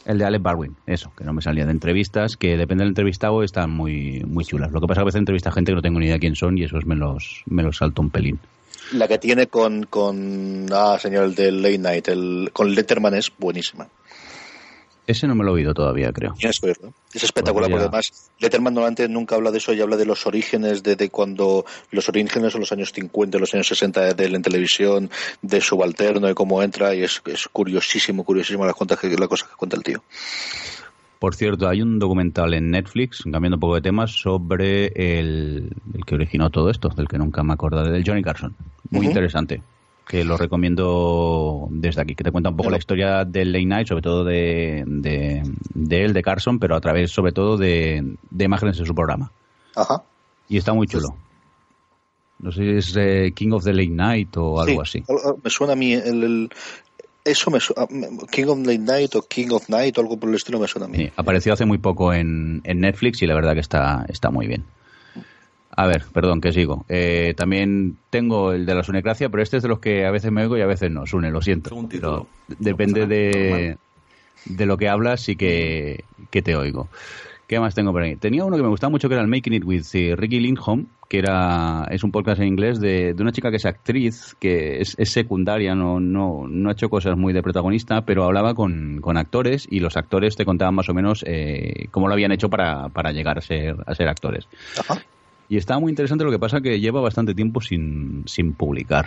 el de Alec Baldwin? Eso, que no me salía de entrevistas, que depende del entrevistado, están muy, muy chulas. Lo que pasa es que a veces entrevista a gente que no tengo ni idea quién son y esos me los, me los salto un pelín. La que tiene con, con ah, señor, el de Late Night, el, con Letterman es buenísima. Ese no me lo he oído todavía, creo. Tienes que oírlo. Es espectacular Pues porque a- además Letterman normalmente nunca habla de eso y habla de los orígenes, de, de cuando los orígenes son los años 50, los años 60 de él en televisión, de subalterno y cómo entra y es, es curiosísimo, curiosísimo la, cuenta que, la cosa que cuenta el tío. Por cierto, hay un documental en Netflix, cambiando un poco de temas, sobre el, el que originó todo esto, del que nunca me acordaba, del Johnny Carson. Muy interesante, que lo recomiendo desde aquí, que te cuenta un poco Claro. la historia del Late Night, sobre todo de, de, de él, de Carson, pero a través sobre todo de, de imágenes de su programa. Ajá. Y está muy chulo. No sé si es eh, King of the Late Night o algo Sí, así. Me suena a mí el, el- eso me suena, King of Late Night o King of Night o algo por el estilo me suena a mí. Sí, apareció hace muy poco en, en Netflix y la verdad que está, está muy bien. A ver, perdón, que sigo. Eh, también tengo el de la Sunecracia, pero este es de los que a veces me oigo y a veces no. Sune, lo siento. Pero depende No de, de lo que hablas y que, que te oigo. ¿Qué más tengo por ahí? Tenía uno que me gustaba mucho que era el Making It with eh, Ricky Lindholm, que era es un podcast en inglés de, de una chica que es actriz, que es, es secundaria, no, no, no ha hecho cosas muy de protagonista, pero hablaba con, con actores y los actores te contaban más o menos eh, cómo lo habían hecho para, para llegar a ser, a ser actores. Ajá. Y está muy interesante lo que pasa que lleva bastante tiempo sin, sin publicar.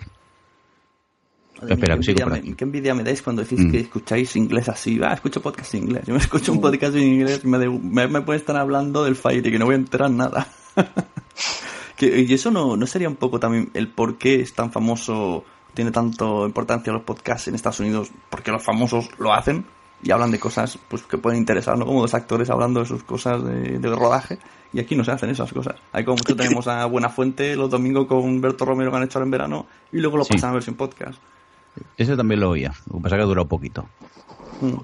Madre mía, Espera, qué, envidia me, qué envidia me dais cuando decís Mm. que escucháis inglés así. Ah, escucho podcast en inglés. Yo me escucho un podcast en inglés y me, de- me, me pueden estar hablando del Fire y que no voy a enterar nada. Que, y eso no, no sería un poco también el por qué es tan famoso, tiene tanto importancia los podcasts en Estados Unidos, porque los famosos lo hacen y hablan de cosas pues que pueden interesar, ¿no? Como dos actores hablando de sus cosas de, de rodaje. Y aquí no se hacen esas cosas. Hay como mucho tenemos a Buenafuente los domingos con Berto Romero que han hecho ahora en verano y luego lo Sí. pasan a versión podcast. Ese también lo oía. Lo que pasa que ha durado poquito.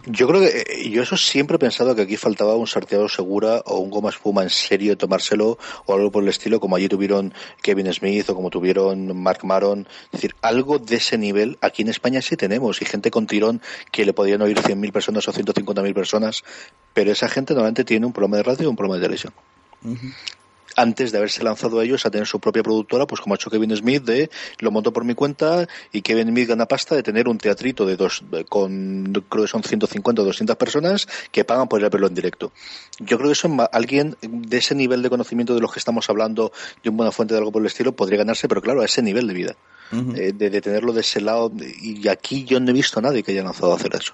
Yo creo que eh, yo eso siempre he pensado que aquí faltaba un sorteado segura o un goma espuma en serio tomárselo o algo por el estilo, como allí tuvieron Kevin Smith o como tuvieron Mark Maron. Es decir, algo de ese nivel aquí en España sí tenemos y gente con tirón que le podían oír 100.000 personas o 150.000 personas, pero esa gente normalmente tiene un programa de radio o un programa de televisión. Antes de haberse lanzado ellos a tener su propia productora, pues como ha hecho Kevin Smith, de lo monto por mi cuenta y Kevin Smith gana pasta de tener un teatrito de dos, de- con creo que son 150 o 200 personas que pagan por ir a verlo en directo. Yo creo que eso alguien de ese nivel de conocimiento de los que estamos hablando, de una buena fuente de algo por el estilo, podría ganarse, pero claro, a ese nivel de vida. Eh, de, de tenerlo de ese lado, y aquí yo no he visto a nadie que haya lanzado a hacer eso.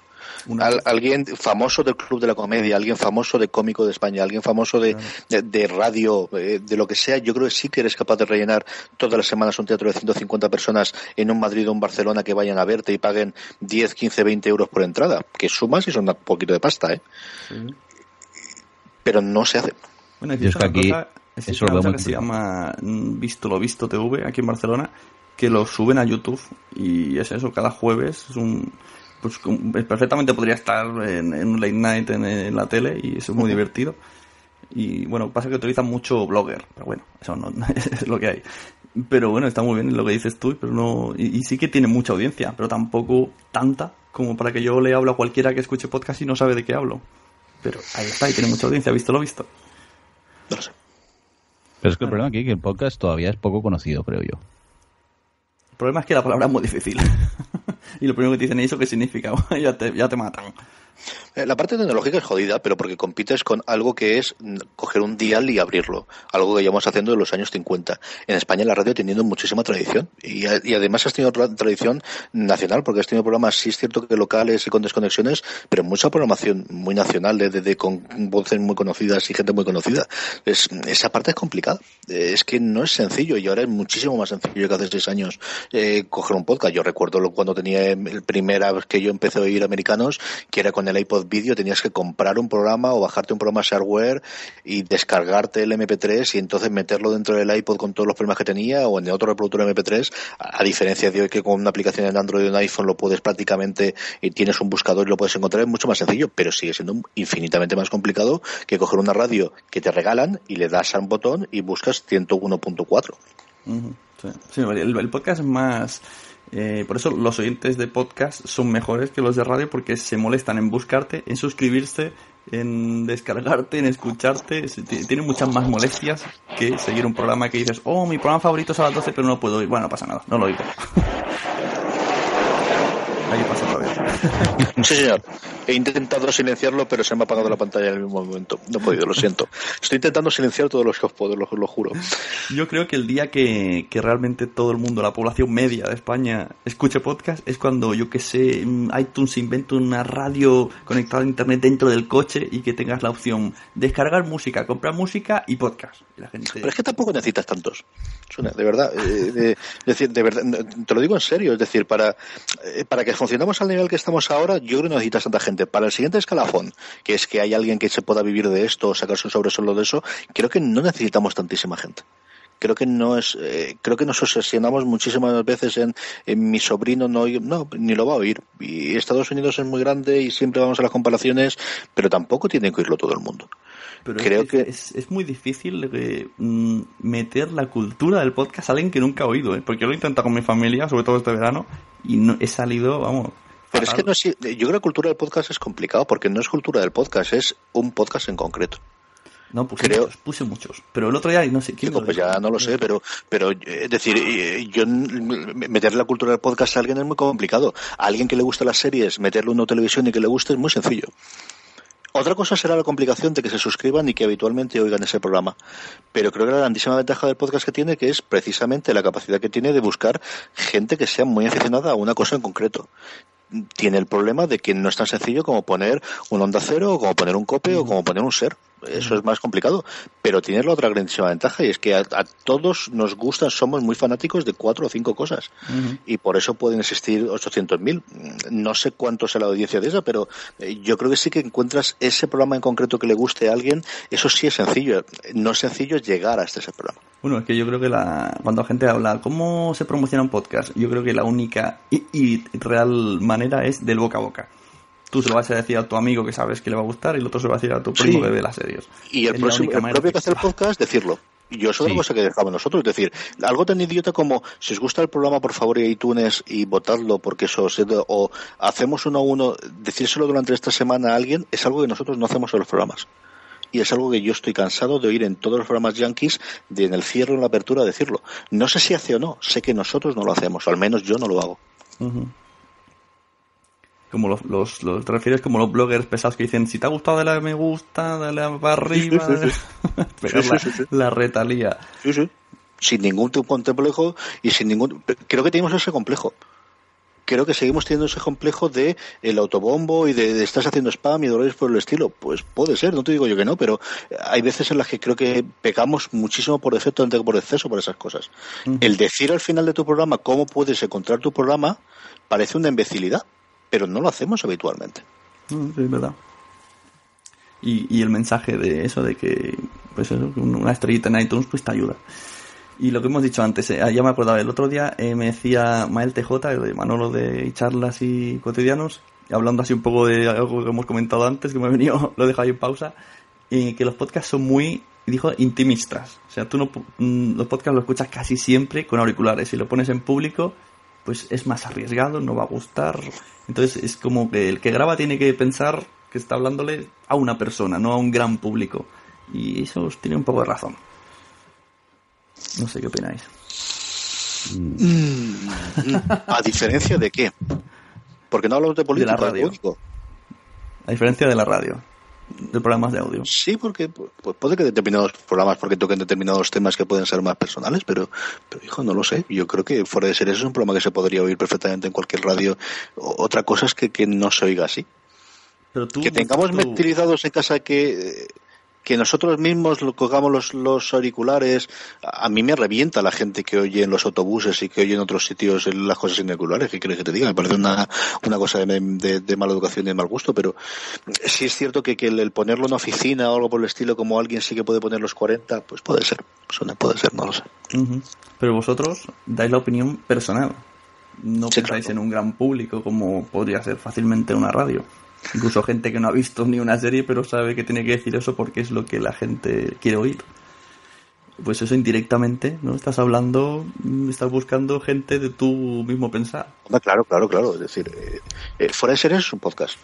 Al- alguien famoso del Club de la Comedia, alguien famoso de Cómico de España, alguien famoso de, de, de radio, eh, de lo que sea, yo creo que sí que eres capaz de rellenar todas las semanas un teatro de 150 personas en un Madrid o un Barcelona que vayan a verte y paguen 10, 15, 20 euros por entrada, que sumas y son un poquito de pasta, ¿eh? Pero no se hace. Bueno, Yo es que aquí cosa, existe eso una lo veo cosa que se llama mm, Visto lo Visto TV aquí en Barcelona, que lo suben a YouTube y es eso, cada jueves es un... Pues perfectamente podría estar en, en un late night en, en la tele y eso es muy divertido. Y bueno, pasa que utilizan mucho blogger, pero bueno, eso no, es lo que hay. Pero bueno, está muy bien lo que dices tú, pero no, y, y sí que tiene mucha audiencia, pero tampoco tanta como para que yo le hable a cualquiera que escuche podcast y no sabe de qué hablo. Pero ahí está, y tiene mucha audiencia, visto lo visto. No lo sé. Pero es que el problema aquí es que el podcast todavía es poco conocido, creo yo. El problema es que la palabra es muy difícil. y lo primero que te dicen es eso qué significa, ya te, ya te matan. Eh, La parte tecnológica es jodida, pero porque compites con algo que es mm, coger un dial y abrirlo, algo que llevamos haciendo en los años 50. En España la radio ha tenido muchísima tradición y, además has tenido tra- tradición nacional, porque has tenido programas, sí es cierto que locales y con desconexiones, pero mucha programación muy nacional, de, con voces muy conocidas y gente muy conocida. Es, esa parte es complicada. Eh, Es que no es sencillo y ahora es muchísimo más sencillo que hace seis años eh, coger un podcast. Yo recuerdo cuando tenía el primera vez que yo empecé a oír americanos, que era con el iPod Video, tenías que comprar un programa o bajarte un programa shareware y descargarte el MP3 y entonces meterlo dentro del iPod con todos los problemas que tenía o en otro reproductor MP3, a, diferencia de hoy que con una aplicación en Android o en iPhone lo puedes prácticamente, y tienes un buscador y lo puedes encontrar, es mucho más sencillo, pero sigue siendo infinitamente más complicado que coger una radio que te regalan y le das a un botón y buscas 101.4. Ujú, sí. Sí, el, el podcast más... eh, por eso los oyentes de podcast son mejores que los de radio porque se molestan en buscarte, en suscribirse, en descargarte, en escucharte. Se- ti- Tiene muchas más molestias que seguir un programa que dices, oh, mi programa favorito es a las 12 pero no puedo oír. Bueno, no pasa nada, no lo oigo. Ahí pasa otra vez. Sí, señor. He intentado silenciarlo, pero se me ha apagado la pantalla en el mismo momento. No he podido, lo siento. Estoy intentando silenciar todos los que os puedo, lo, lo juro. Yo creo que el día que, que realmente todo el mundo, la población media de España, escuche podcast es cuando, yo que sé, mm, iTunes inventa una radio conectada a internet dentro del coche y que tengas la opción descargar música, comprar música y podcast. La gente... Pero es que tampoco necesitas tantos. Suena, de verdad. eh, de- decir, de verdad, te lo digo en serio. Es decir, para, eh, para que funcionemos al nivel que estamos ahora, yo creo que no necesitas tanta gente. Para el siguiente escalafón, que es que hay alguien que se pueda vivir de esto o sacarse un sobresolo de eso, creo que no necesitamos tantísima gente. Creo que no es, eh, creo que nos obsesionamos muchísimas veces en, en mi sobrino no, no, ni lo va a oír. Y Estados Unidos es muy grande y siempre vamos a las comparaciones, pero tampoco tiene que oírlo todo el mundo. Pero es creo que que- es, es muy difícil eh, mm, meter la cultura del podcast a alguien que nunca ha oído, ¿eh? porque yo lo he intentado con mi familia, sobre todo este verano, y no he salido, vamos. Pero es que no es, yo creo que la cultura del podcast es complicado porque no es cultura del podcast, es un podcast en concreto. No, puse creo- muchos, puse muchos. Pero el otro día, no sé quién. Digo, pues dijo. ya no lo sé, pero, pero eh, es decir, eh, yo n- meterle la cultura del podcast a alguien es muy complicado. A alguien que le gusta las series, meterle una televisión y que le guste es muy sencillo. Otra cosa será la complicación de que se suscriban y que habitualmente oigan ese programa. Pero creo que la grandísima ventaja del podcast que tiene que es precisamente la capacidad que tiene de buscar gente que sea muy aficionada a una cosa en concreto. Tiene el problema de que no es tan sencillo como poner un onda cero, o como poner un cope, o como poner un ser. Eso es más complicado. Pero tiene la otra grandísima ventaja y es que a, todos nos gustan, somos muy fanáticos de cuatro o cinco cosas. Y por eso pueden existir 800.000. No sé cuánto es la audiencia de esa, pero eh, yo creo que sí que encuentras ese programa en concreto que le guste a alguien. Eso sí es sencillo. No es sencillo llegar hasta ese programa. Bueno, es que yo creo que la, cuando la gente habla cómo se promociona un podcast, yo creo que la única y real manera es del boca a boca tú se lo vas a decir a tu amigo que sabes que le va a gustar y el otro se lo va a decir a tu primo que ve las series. Y el, próximo, el propio que hace el podcast, decirlo. Y yo eso es una cosa que dejamos nosotros, es decir, algo tan idiota como si os gusta el programa, por favor, y iTunes y votadlo porque eso o hacemos uno a uno, decírselo durante esta semana a alguien, es algo que nosotros no hacemos en los programas. Y es algo que yo estoy cansado de oír en todos los programas yankees, de en el cierre o en la apertura, decirlo. No sé si hace o no, sé que nosotros no lo hacemos, o al menos yo no lo hago como los, los, los, te refieres como los bloggers pesados que dicen si te ha gustado dale a me gusta dale a para arriba la, retalía sin ningún complejo y sin ningún creo que tenemos ese complejo. Creo que seguimos teniendo ese complejo de el autobombo y de, estás haciendo spam y dolores por el estilo. Pues puede ser, no te digo yo que no, pero hay veces en las que creo que pecamos muchísimo por defecto antes que por exceso por esas cosas. El decir al final de tu programa cómo puedes encontrar tu programa parece una imbecilidad pero no lo hacemos habitualmente. Sí, es verdad. Y, el mensaje de eso, de que pues una estrellita en iTunes, pues te ayuda. Y lo que hemos dicho antes, eh, ya me acordaba, el otro día eh, me decía Mael TJ, de Manolo de charlas y cotidianos, hablando así un poco de algo que hemos comentado antes, que me ha venido, lo he dejado ahí en pausa, y que los podcasts son muy, dijo, intimistas. O sea, tú no, mm, los podcasts los escuchas casi siempre con auriculares. Si lo pones en público, pues es más arriesgado, no va a gustar. Entonces es como que el que graba tiene que pensar que está hablándole a una persona, no a un gran público. Y eso tiene un poco de razón. No sé qué opináis. ¿A diferencia de qué? Porque no hablamos de política. De la radio. A diferencia de la radio de programas de audio. Sí, porque pues, puede que determinados programas porque toquen determinados temas que pueden ser más personales, pero, pero hijo, no lo sé. Yo creo que fuera de ser eso es un programa que se podría oír perfectamente en cualquier radio. Otra cosa es que, que no se oiga así. Pero que tengamos tú... en casa que que nosotros mismos lo cogamos los, los auriculares, a mí me revienta la gente que oye en los autobuses y que oye en otros sitios las cosas sin auriculares, ¿qué quieres que te diga? Me parece una, una cosa de, de, mala educación y de mal gusto, pero sí es cierto que, que el, ponerlo en oficina o algo por el estilo, como alguien sí que puede poner los 40, pues puede ser, puede ser, no lo sé. Pero vosotros dais la opinión personal, no pensáis en un gran público como podría ser fácilmente una radio. Incluso gente que no ha visto ni una serie, pero sabe que tiene que decir eso porque es lo que la gente quiere oír. Pues eso indirectamente, ¿no? Estás hablando, estás buscando gente de tu mismo pensar. Claro, claro, claro. Es decir, eh, eh, fuera es un podcast.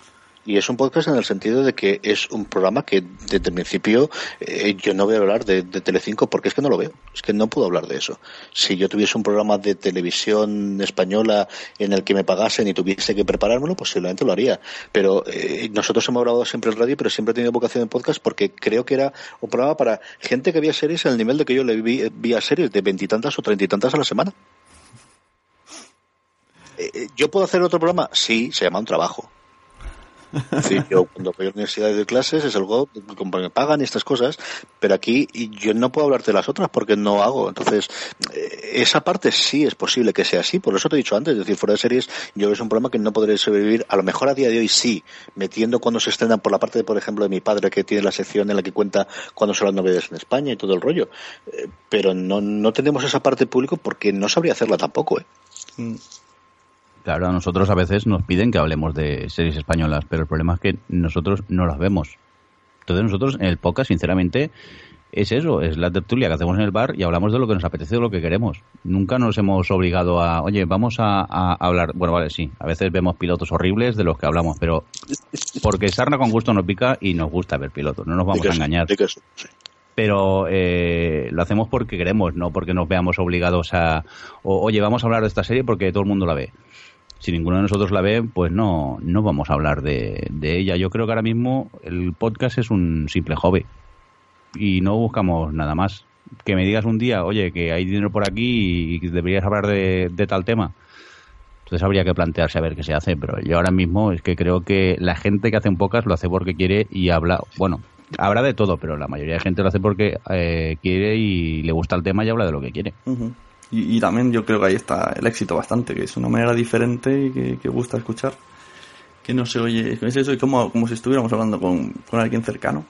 Y es un podcast en el sentido de que es un programa que desde el principio eh, yo no voy a hablar de, de, Telecinco porque es que no lo veo. Es que no puedo hablar de eso. Si yo tuviese un programa de televisión española en el que me pagasen y tuviese que preparármelo, posiblemente lo haría. Pero eh, nosotros hemos grabado siempre en radio, pero siempre he tenido vocación en podcast porque creo que era un programa para gente que veía series al nivel de que yo le vi, vi series de veintitantas o treinta y tantas a la semana. Eh, ¿Yo puedo hacer otro programa? Sí, se llama un trabajo Sí, yo cuando voy a la universidad de clases es algo que me pagan y estas cosas, pero aquí yo no puedo hablarte de las otras porque no hago. Entonces, eh, esa parte sí es posible que sea así. Por eso te he dicho antes, es decir, fuera de series, yo es un programa que no podré sobrevivir. A lo mejor a día de hoy sí, metiendo cuando se estrenan por la parte, de, por ejemplo, de mi padre, que tiene la sección en la que cuenta cuando son las novedades en España y todo el rollo. Eh, pero no, no tenemos esa parte público porque no sabría hacerla tampoco. ¿eh? Mm. Claro, a nosotros a veces nos piden que hablemos de series españolas, pero el problema es que nosotros no las vemos. Entonces nosotros en el podcast, sinceramente, es eso, es la tertulia que hacemos en el bar y hablamos de lo que nos apetece, de lo que queremos. Nunca nos hemos obligado a, oye, vamos a, hablar, bueno, vale, sí, a veces vemos pilotos horribles de los que hablamos, pero porque sarna con gusto nos pica y nos gusta ver pilotos, no nos vamos a engañar. Pero eh, lo hacemos porque queremos, no porque nos veamos obligados a, oye, vamos a hablar de esta serie porque todo el mundo la ve si ninguno de nosotros la ve, pues no, no vamos a hablar de, ella. Yo creo que ahora mismo el podcast es un simple hobby y no buscamos nada más. Que me digas un día, oye, que hay dinero por aquí y deberías hablar de, tal tema. Entonces habría que plantearse a ver qué se hace, pero yo ahora mismo es que creo que la gente que hace un podcast lo hace porque quiere y habla, bueno, habrá de todo, pero la mayoría de gente lo hace porque eh, quiere y le gusta el tema y habla de lo que quiere. Y, y, también yo creo que ahí está el éxito bastante, que es una manera diferente y que, que gusta escuchar. Que no se oye, es como, como si estuviéramos hablando con, con alguien cercano.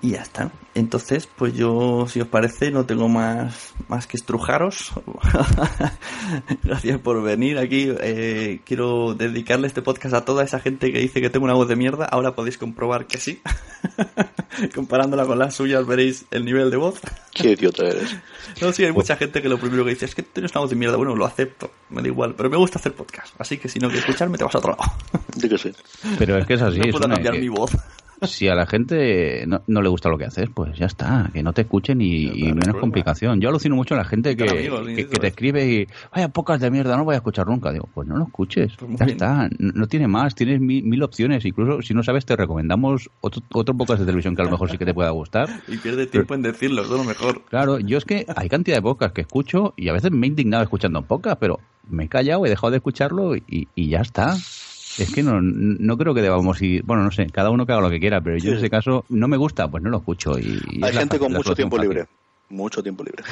Y ya está. Entonces, pues yo, si os parece, no tengo más, más que estrujaros. Gracias por venir aquí. Eh, quiero dedicarle este podcast a toda esa gente que dice que tengo una voz de mierda. Ahora podéis comprobar que sí. Comparándola con las suyas veréis el nivel de voz. Qué idiota eres. No, sí, hay mucha gente que lo primero que dice es que tienes una voz de mierda. Bueno, lo acepto, me da igual. Pero me gusta hacer podcast. Así que si no quieres escucharme, te vas a otro lado. Sí que sí. Pero es que es así. No es puedo una- cambiar que- mi voz. Si a la gente no, no le gusta lo que haces, pues ya está, que no te escuchen y, No, menos problema. complicación. Yo alucino mucho a la gente que, amigos, que, que te es. escribe y, vaya, pocas de mierda, no voy a escuchar nunca. Digo, pues no lo escuches, Pues ya bien. está, no, no tiene más, tienes mil, mil opciones. Incluso si no sabes, te recomendamos otro, otro podcast de televisión que a lo mejor sí que te pueda gustar. Y pierde tiempo en decirlo, eso es lo mejor. Claro, yo es que hay cantidad de podcasts que escucho y a veces me he indignado escuchando podcast, pero me he callado, he dejado de escucharlo y, y ya está. Es que no, no creo que debamos ir. Bueno, no sé, cada uno que haga lo que quiera, pero yo en ese caso no me gusta, pues no lo escucho. Y, y Hay es gente con la mucho tiempo fácil. libre. Mucho tiempo libre.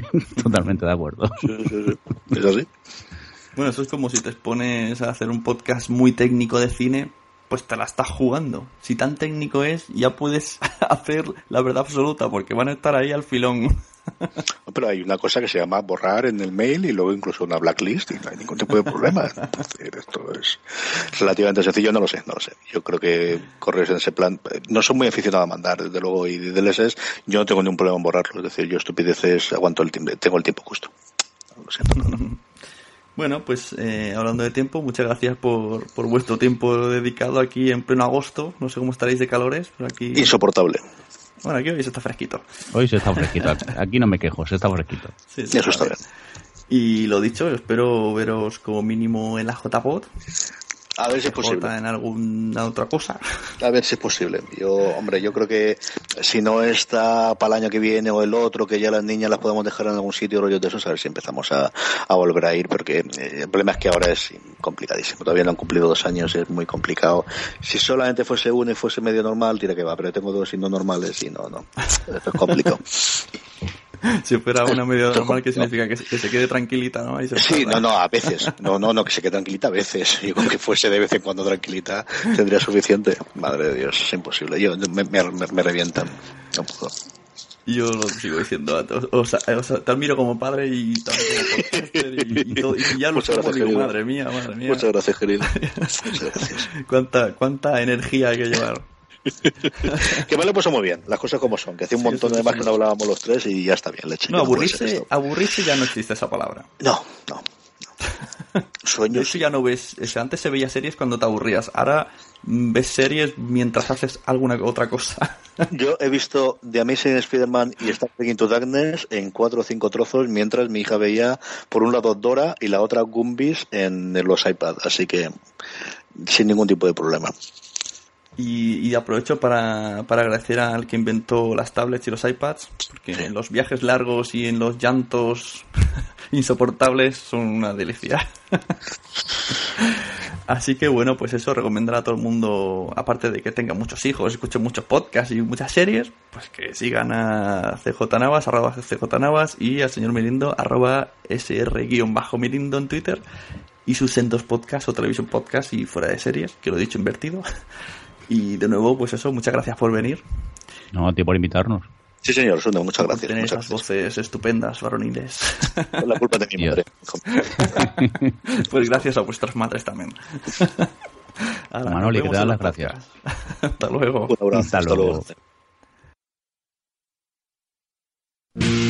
Totalmente de acuerdo. Sí, sí, sí. Es así. Bueno, eso es como si te expones a hacer un podcast muy técnico de cine, pues te la estás jugando. Si tan técnico es, ya puedes hacer la verdad absoluta, porque van a estar ahí al filón. Pero hay una cosa que se llama borrar en el mail y luego incluso una blacklist y no hay ningún tipo de problema. Esto es relativamente sencillo, no lo sé, no lo sé. Yo creo que correos en ese plan no son muy aficionado a mandar, desde luego, y de DLSs yo no tengo ningún problema en borrarlo. Es decir, yo estupideces aguanto el tiempo, tengo el tiempo justo. Lo siento, no, no. Bueno, pues eh, hablando de tiempo, muchas gracias por, por vuestro tiempo dedicado aquí en pleno agosto. No sé cómo estaréis de calores, pero aquí... Insoportable. Bueno, aquí hoy se está fresquito. Hoy se está fresquito. Aquí no me quejo, se está fresquito. Sí, sí, Eso está bien. Y lo dicho, espero veros como mínimo en la JPod, A ver si es posible. En alguna otra cosa. A ver si es posible. Yo, hombre, yo creo que si no está para el año que viene o el otro, que ya las niñas las podemos dejar en algún sitio, rollos de esos, a ver si empezamos a, a volver a ir, porque eh, el problema es que ahora es complicadísimo. Todavía no han cumplido dos años, es muy complicado. Si solamente fuese uno y fuese medio normal, tira que va, pero tengo dos y no normales y no, no. Esto es complicado. Si fuera una Esto normal, ¿qué significa? Que se, que se quede tranquilita, ¿no? Se Sí, no, no, a veces. No, no, no, que se quede tranquilita a veces. Yo con que fuese de vez en cuando tranquilita tendría suficiente. Madre de Dios, es imposible. Yo me, me, me- me revientan. No puedo. Y yo lo sigo diciendo a todos. O sea, o sea, te admiro como padre y también y, y todo. Y ya lo querido. madre mía, madre mía. Muchas gracias, querido. Muchas gracias. ¿Cuánta, cuánta energía hay que llevar. Que me lo he puesto muy bien, las cosas como son. Que hace un Sí, montón eso de más que no hablábamos los tres y ya está bien, leche. No, aburrirse, esto. aburrirse ya no existe esa palabra. No, no. no. Sueños. hecho, ya no ves. antes se veía series cuando te aburrías. Ahora ves series mientras haces alguna otra cosa. Yo he visto The Amazing Spider-Man y Star Trek Into Darkness en cuatro o cinco trozos mientras mi hija veía por un lado Dora y la otra Gumbies en los iPad. Así que sin ningún tipo de problema. Y, y aprovecho para, para agradecer al que inventó las tablets y los iPads, porque en los viajes largos y en los llantos insoportables son una delicia. Así que bueno, pues eso, recomendar a todo el mundo, aparte de que tenga muchos hijos, escuchen muchos podcasts y muchas series, pues que sigan a CJ Navas, arroba CJ Navas, y al señor Mirindo, arroba SR-Mirindo en Twitter, y sus sendos podcasts o televisión podcast y fuera de series, que lo he dicho invertido. Y de nuevo, pues eso, muchas gracias por venir. No, a ti por invitarnos. Sí, señor, Sune, muchas gracias. Muchas esas voces estupendas, varoniles. La culpa de mi madre. pues gracias a vuestras madres también. Ahora, Manoli, que te dan las gracias. Hasta luego. Un abrazo. Hasta Hasta luego. luego.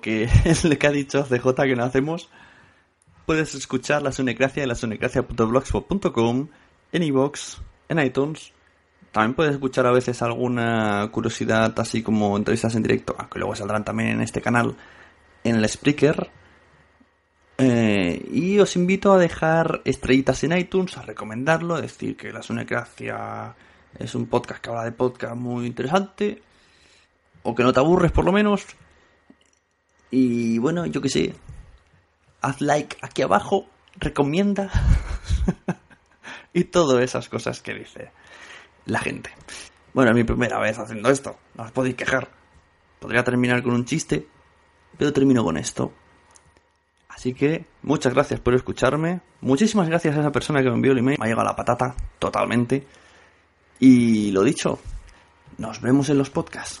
Que es lo que ha dicho CJ que no hacemos, puedes escuchar la Sunecracia en la sunecracia.blogspot.com, en iVoox, en iTunes. También puedes escuchar a veces alguna curiosidad, así como entrevistas en directo, que luego saldrán también en este canal, en el Spreaker. Eh, y os invito a dejar estrellitas en iTunes, a recomendarlo, a decir que la Sunecracia es un podcast que habla de podcast muy interesante, o que no te aburres por lo menos. Y bueno, yo que sé, haz like aquí abajo, recomienda y todas esas cosas que dice la gente. Bueno, es mi primera vez haciendo esto, no os podéis quejar. Podría terminar con un chiste, pero termino con esto. Así que muchas gracias por escucharme. Muchísimas gracias a esa persona que me envió el email. Me ha llegado la patata totalmente. Y lo dicho, nos vemos en los podcasts.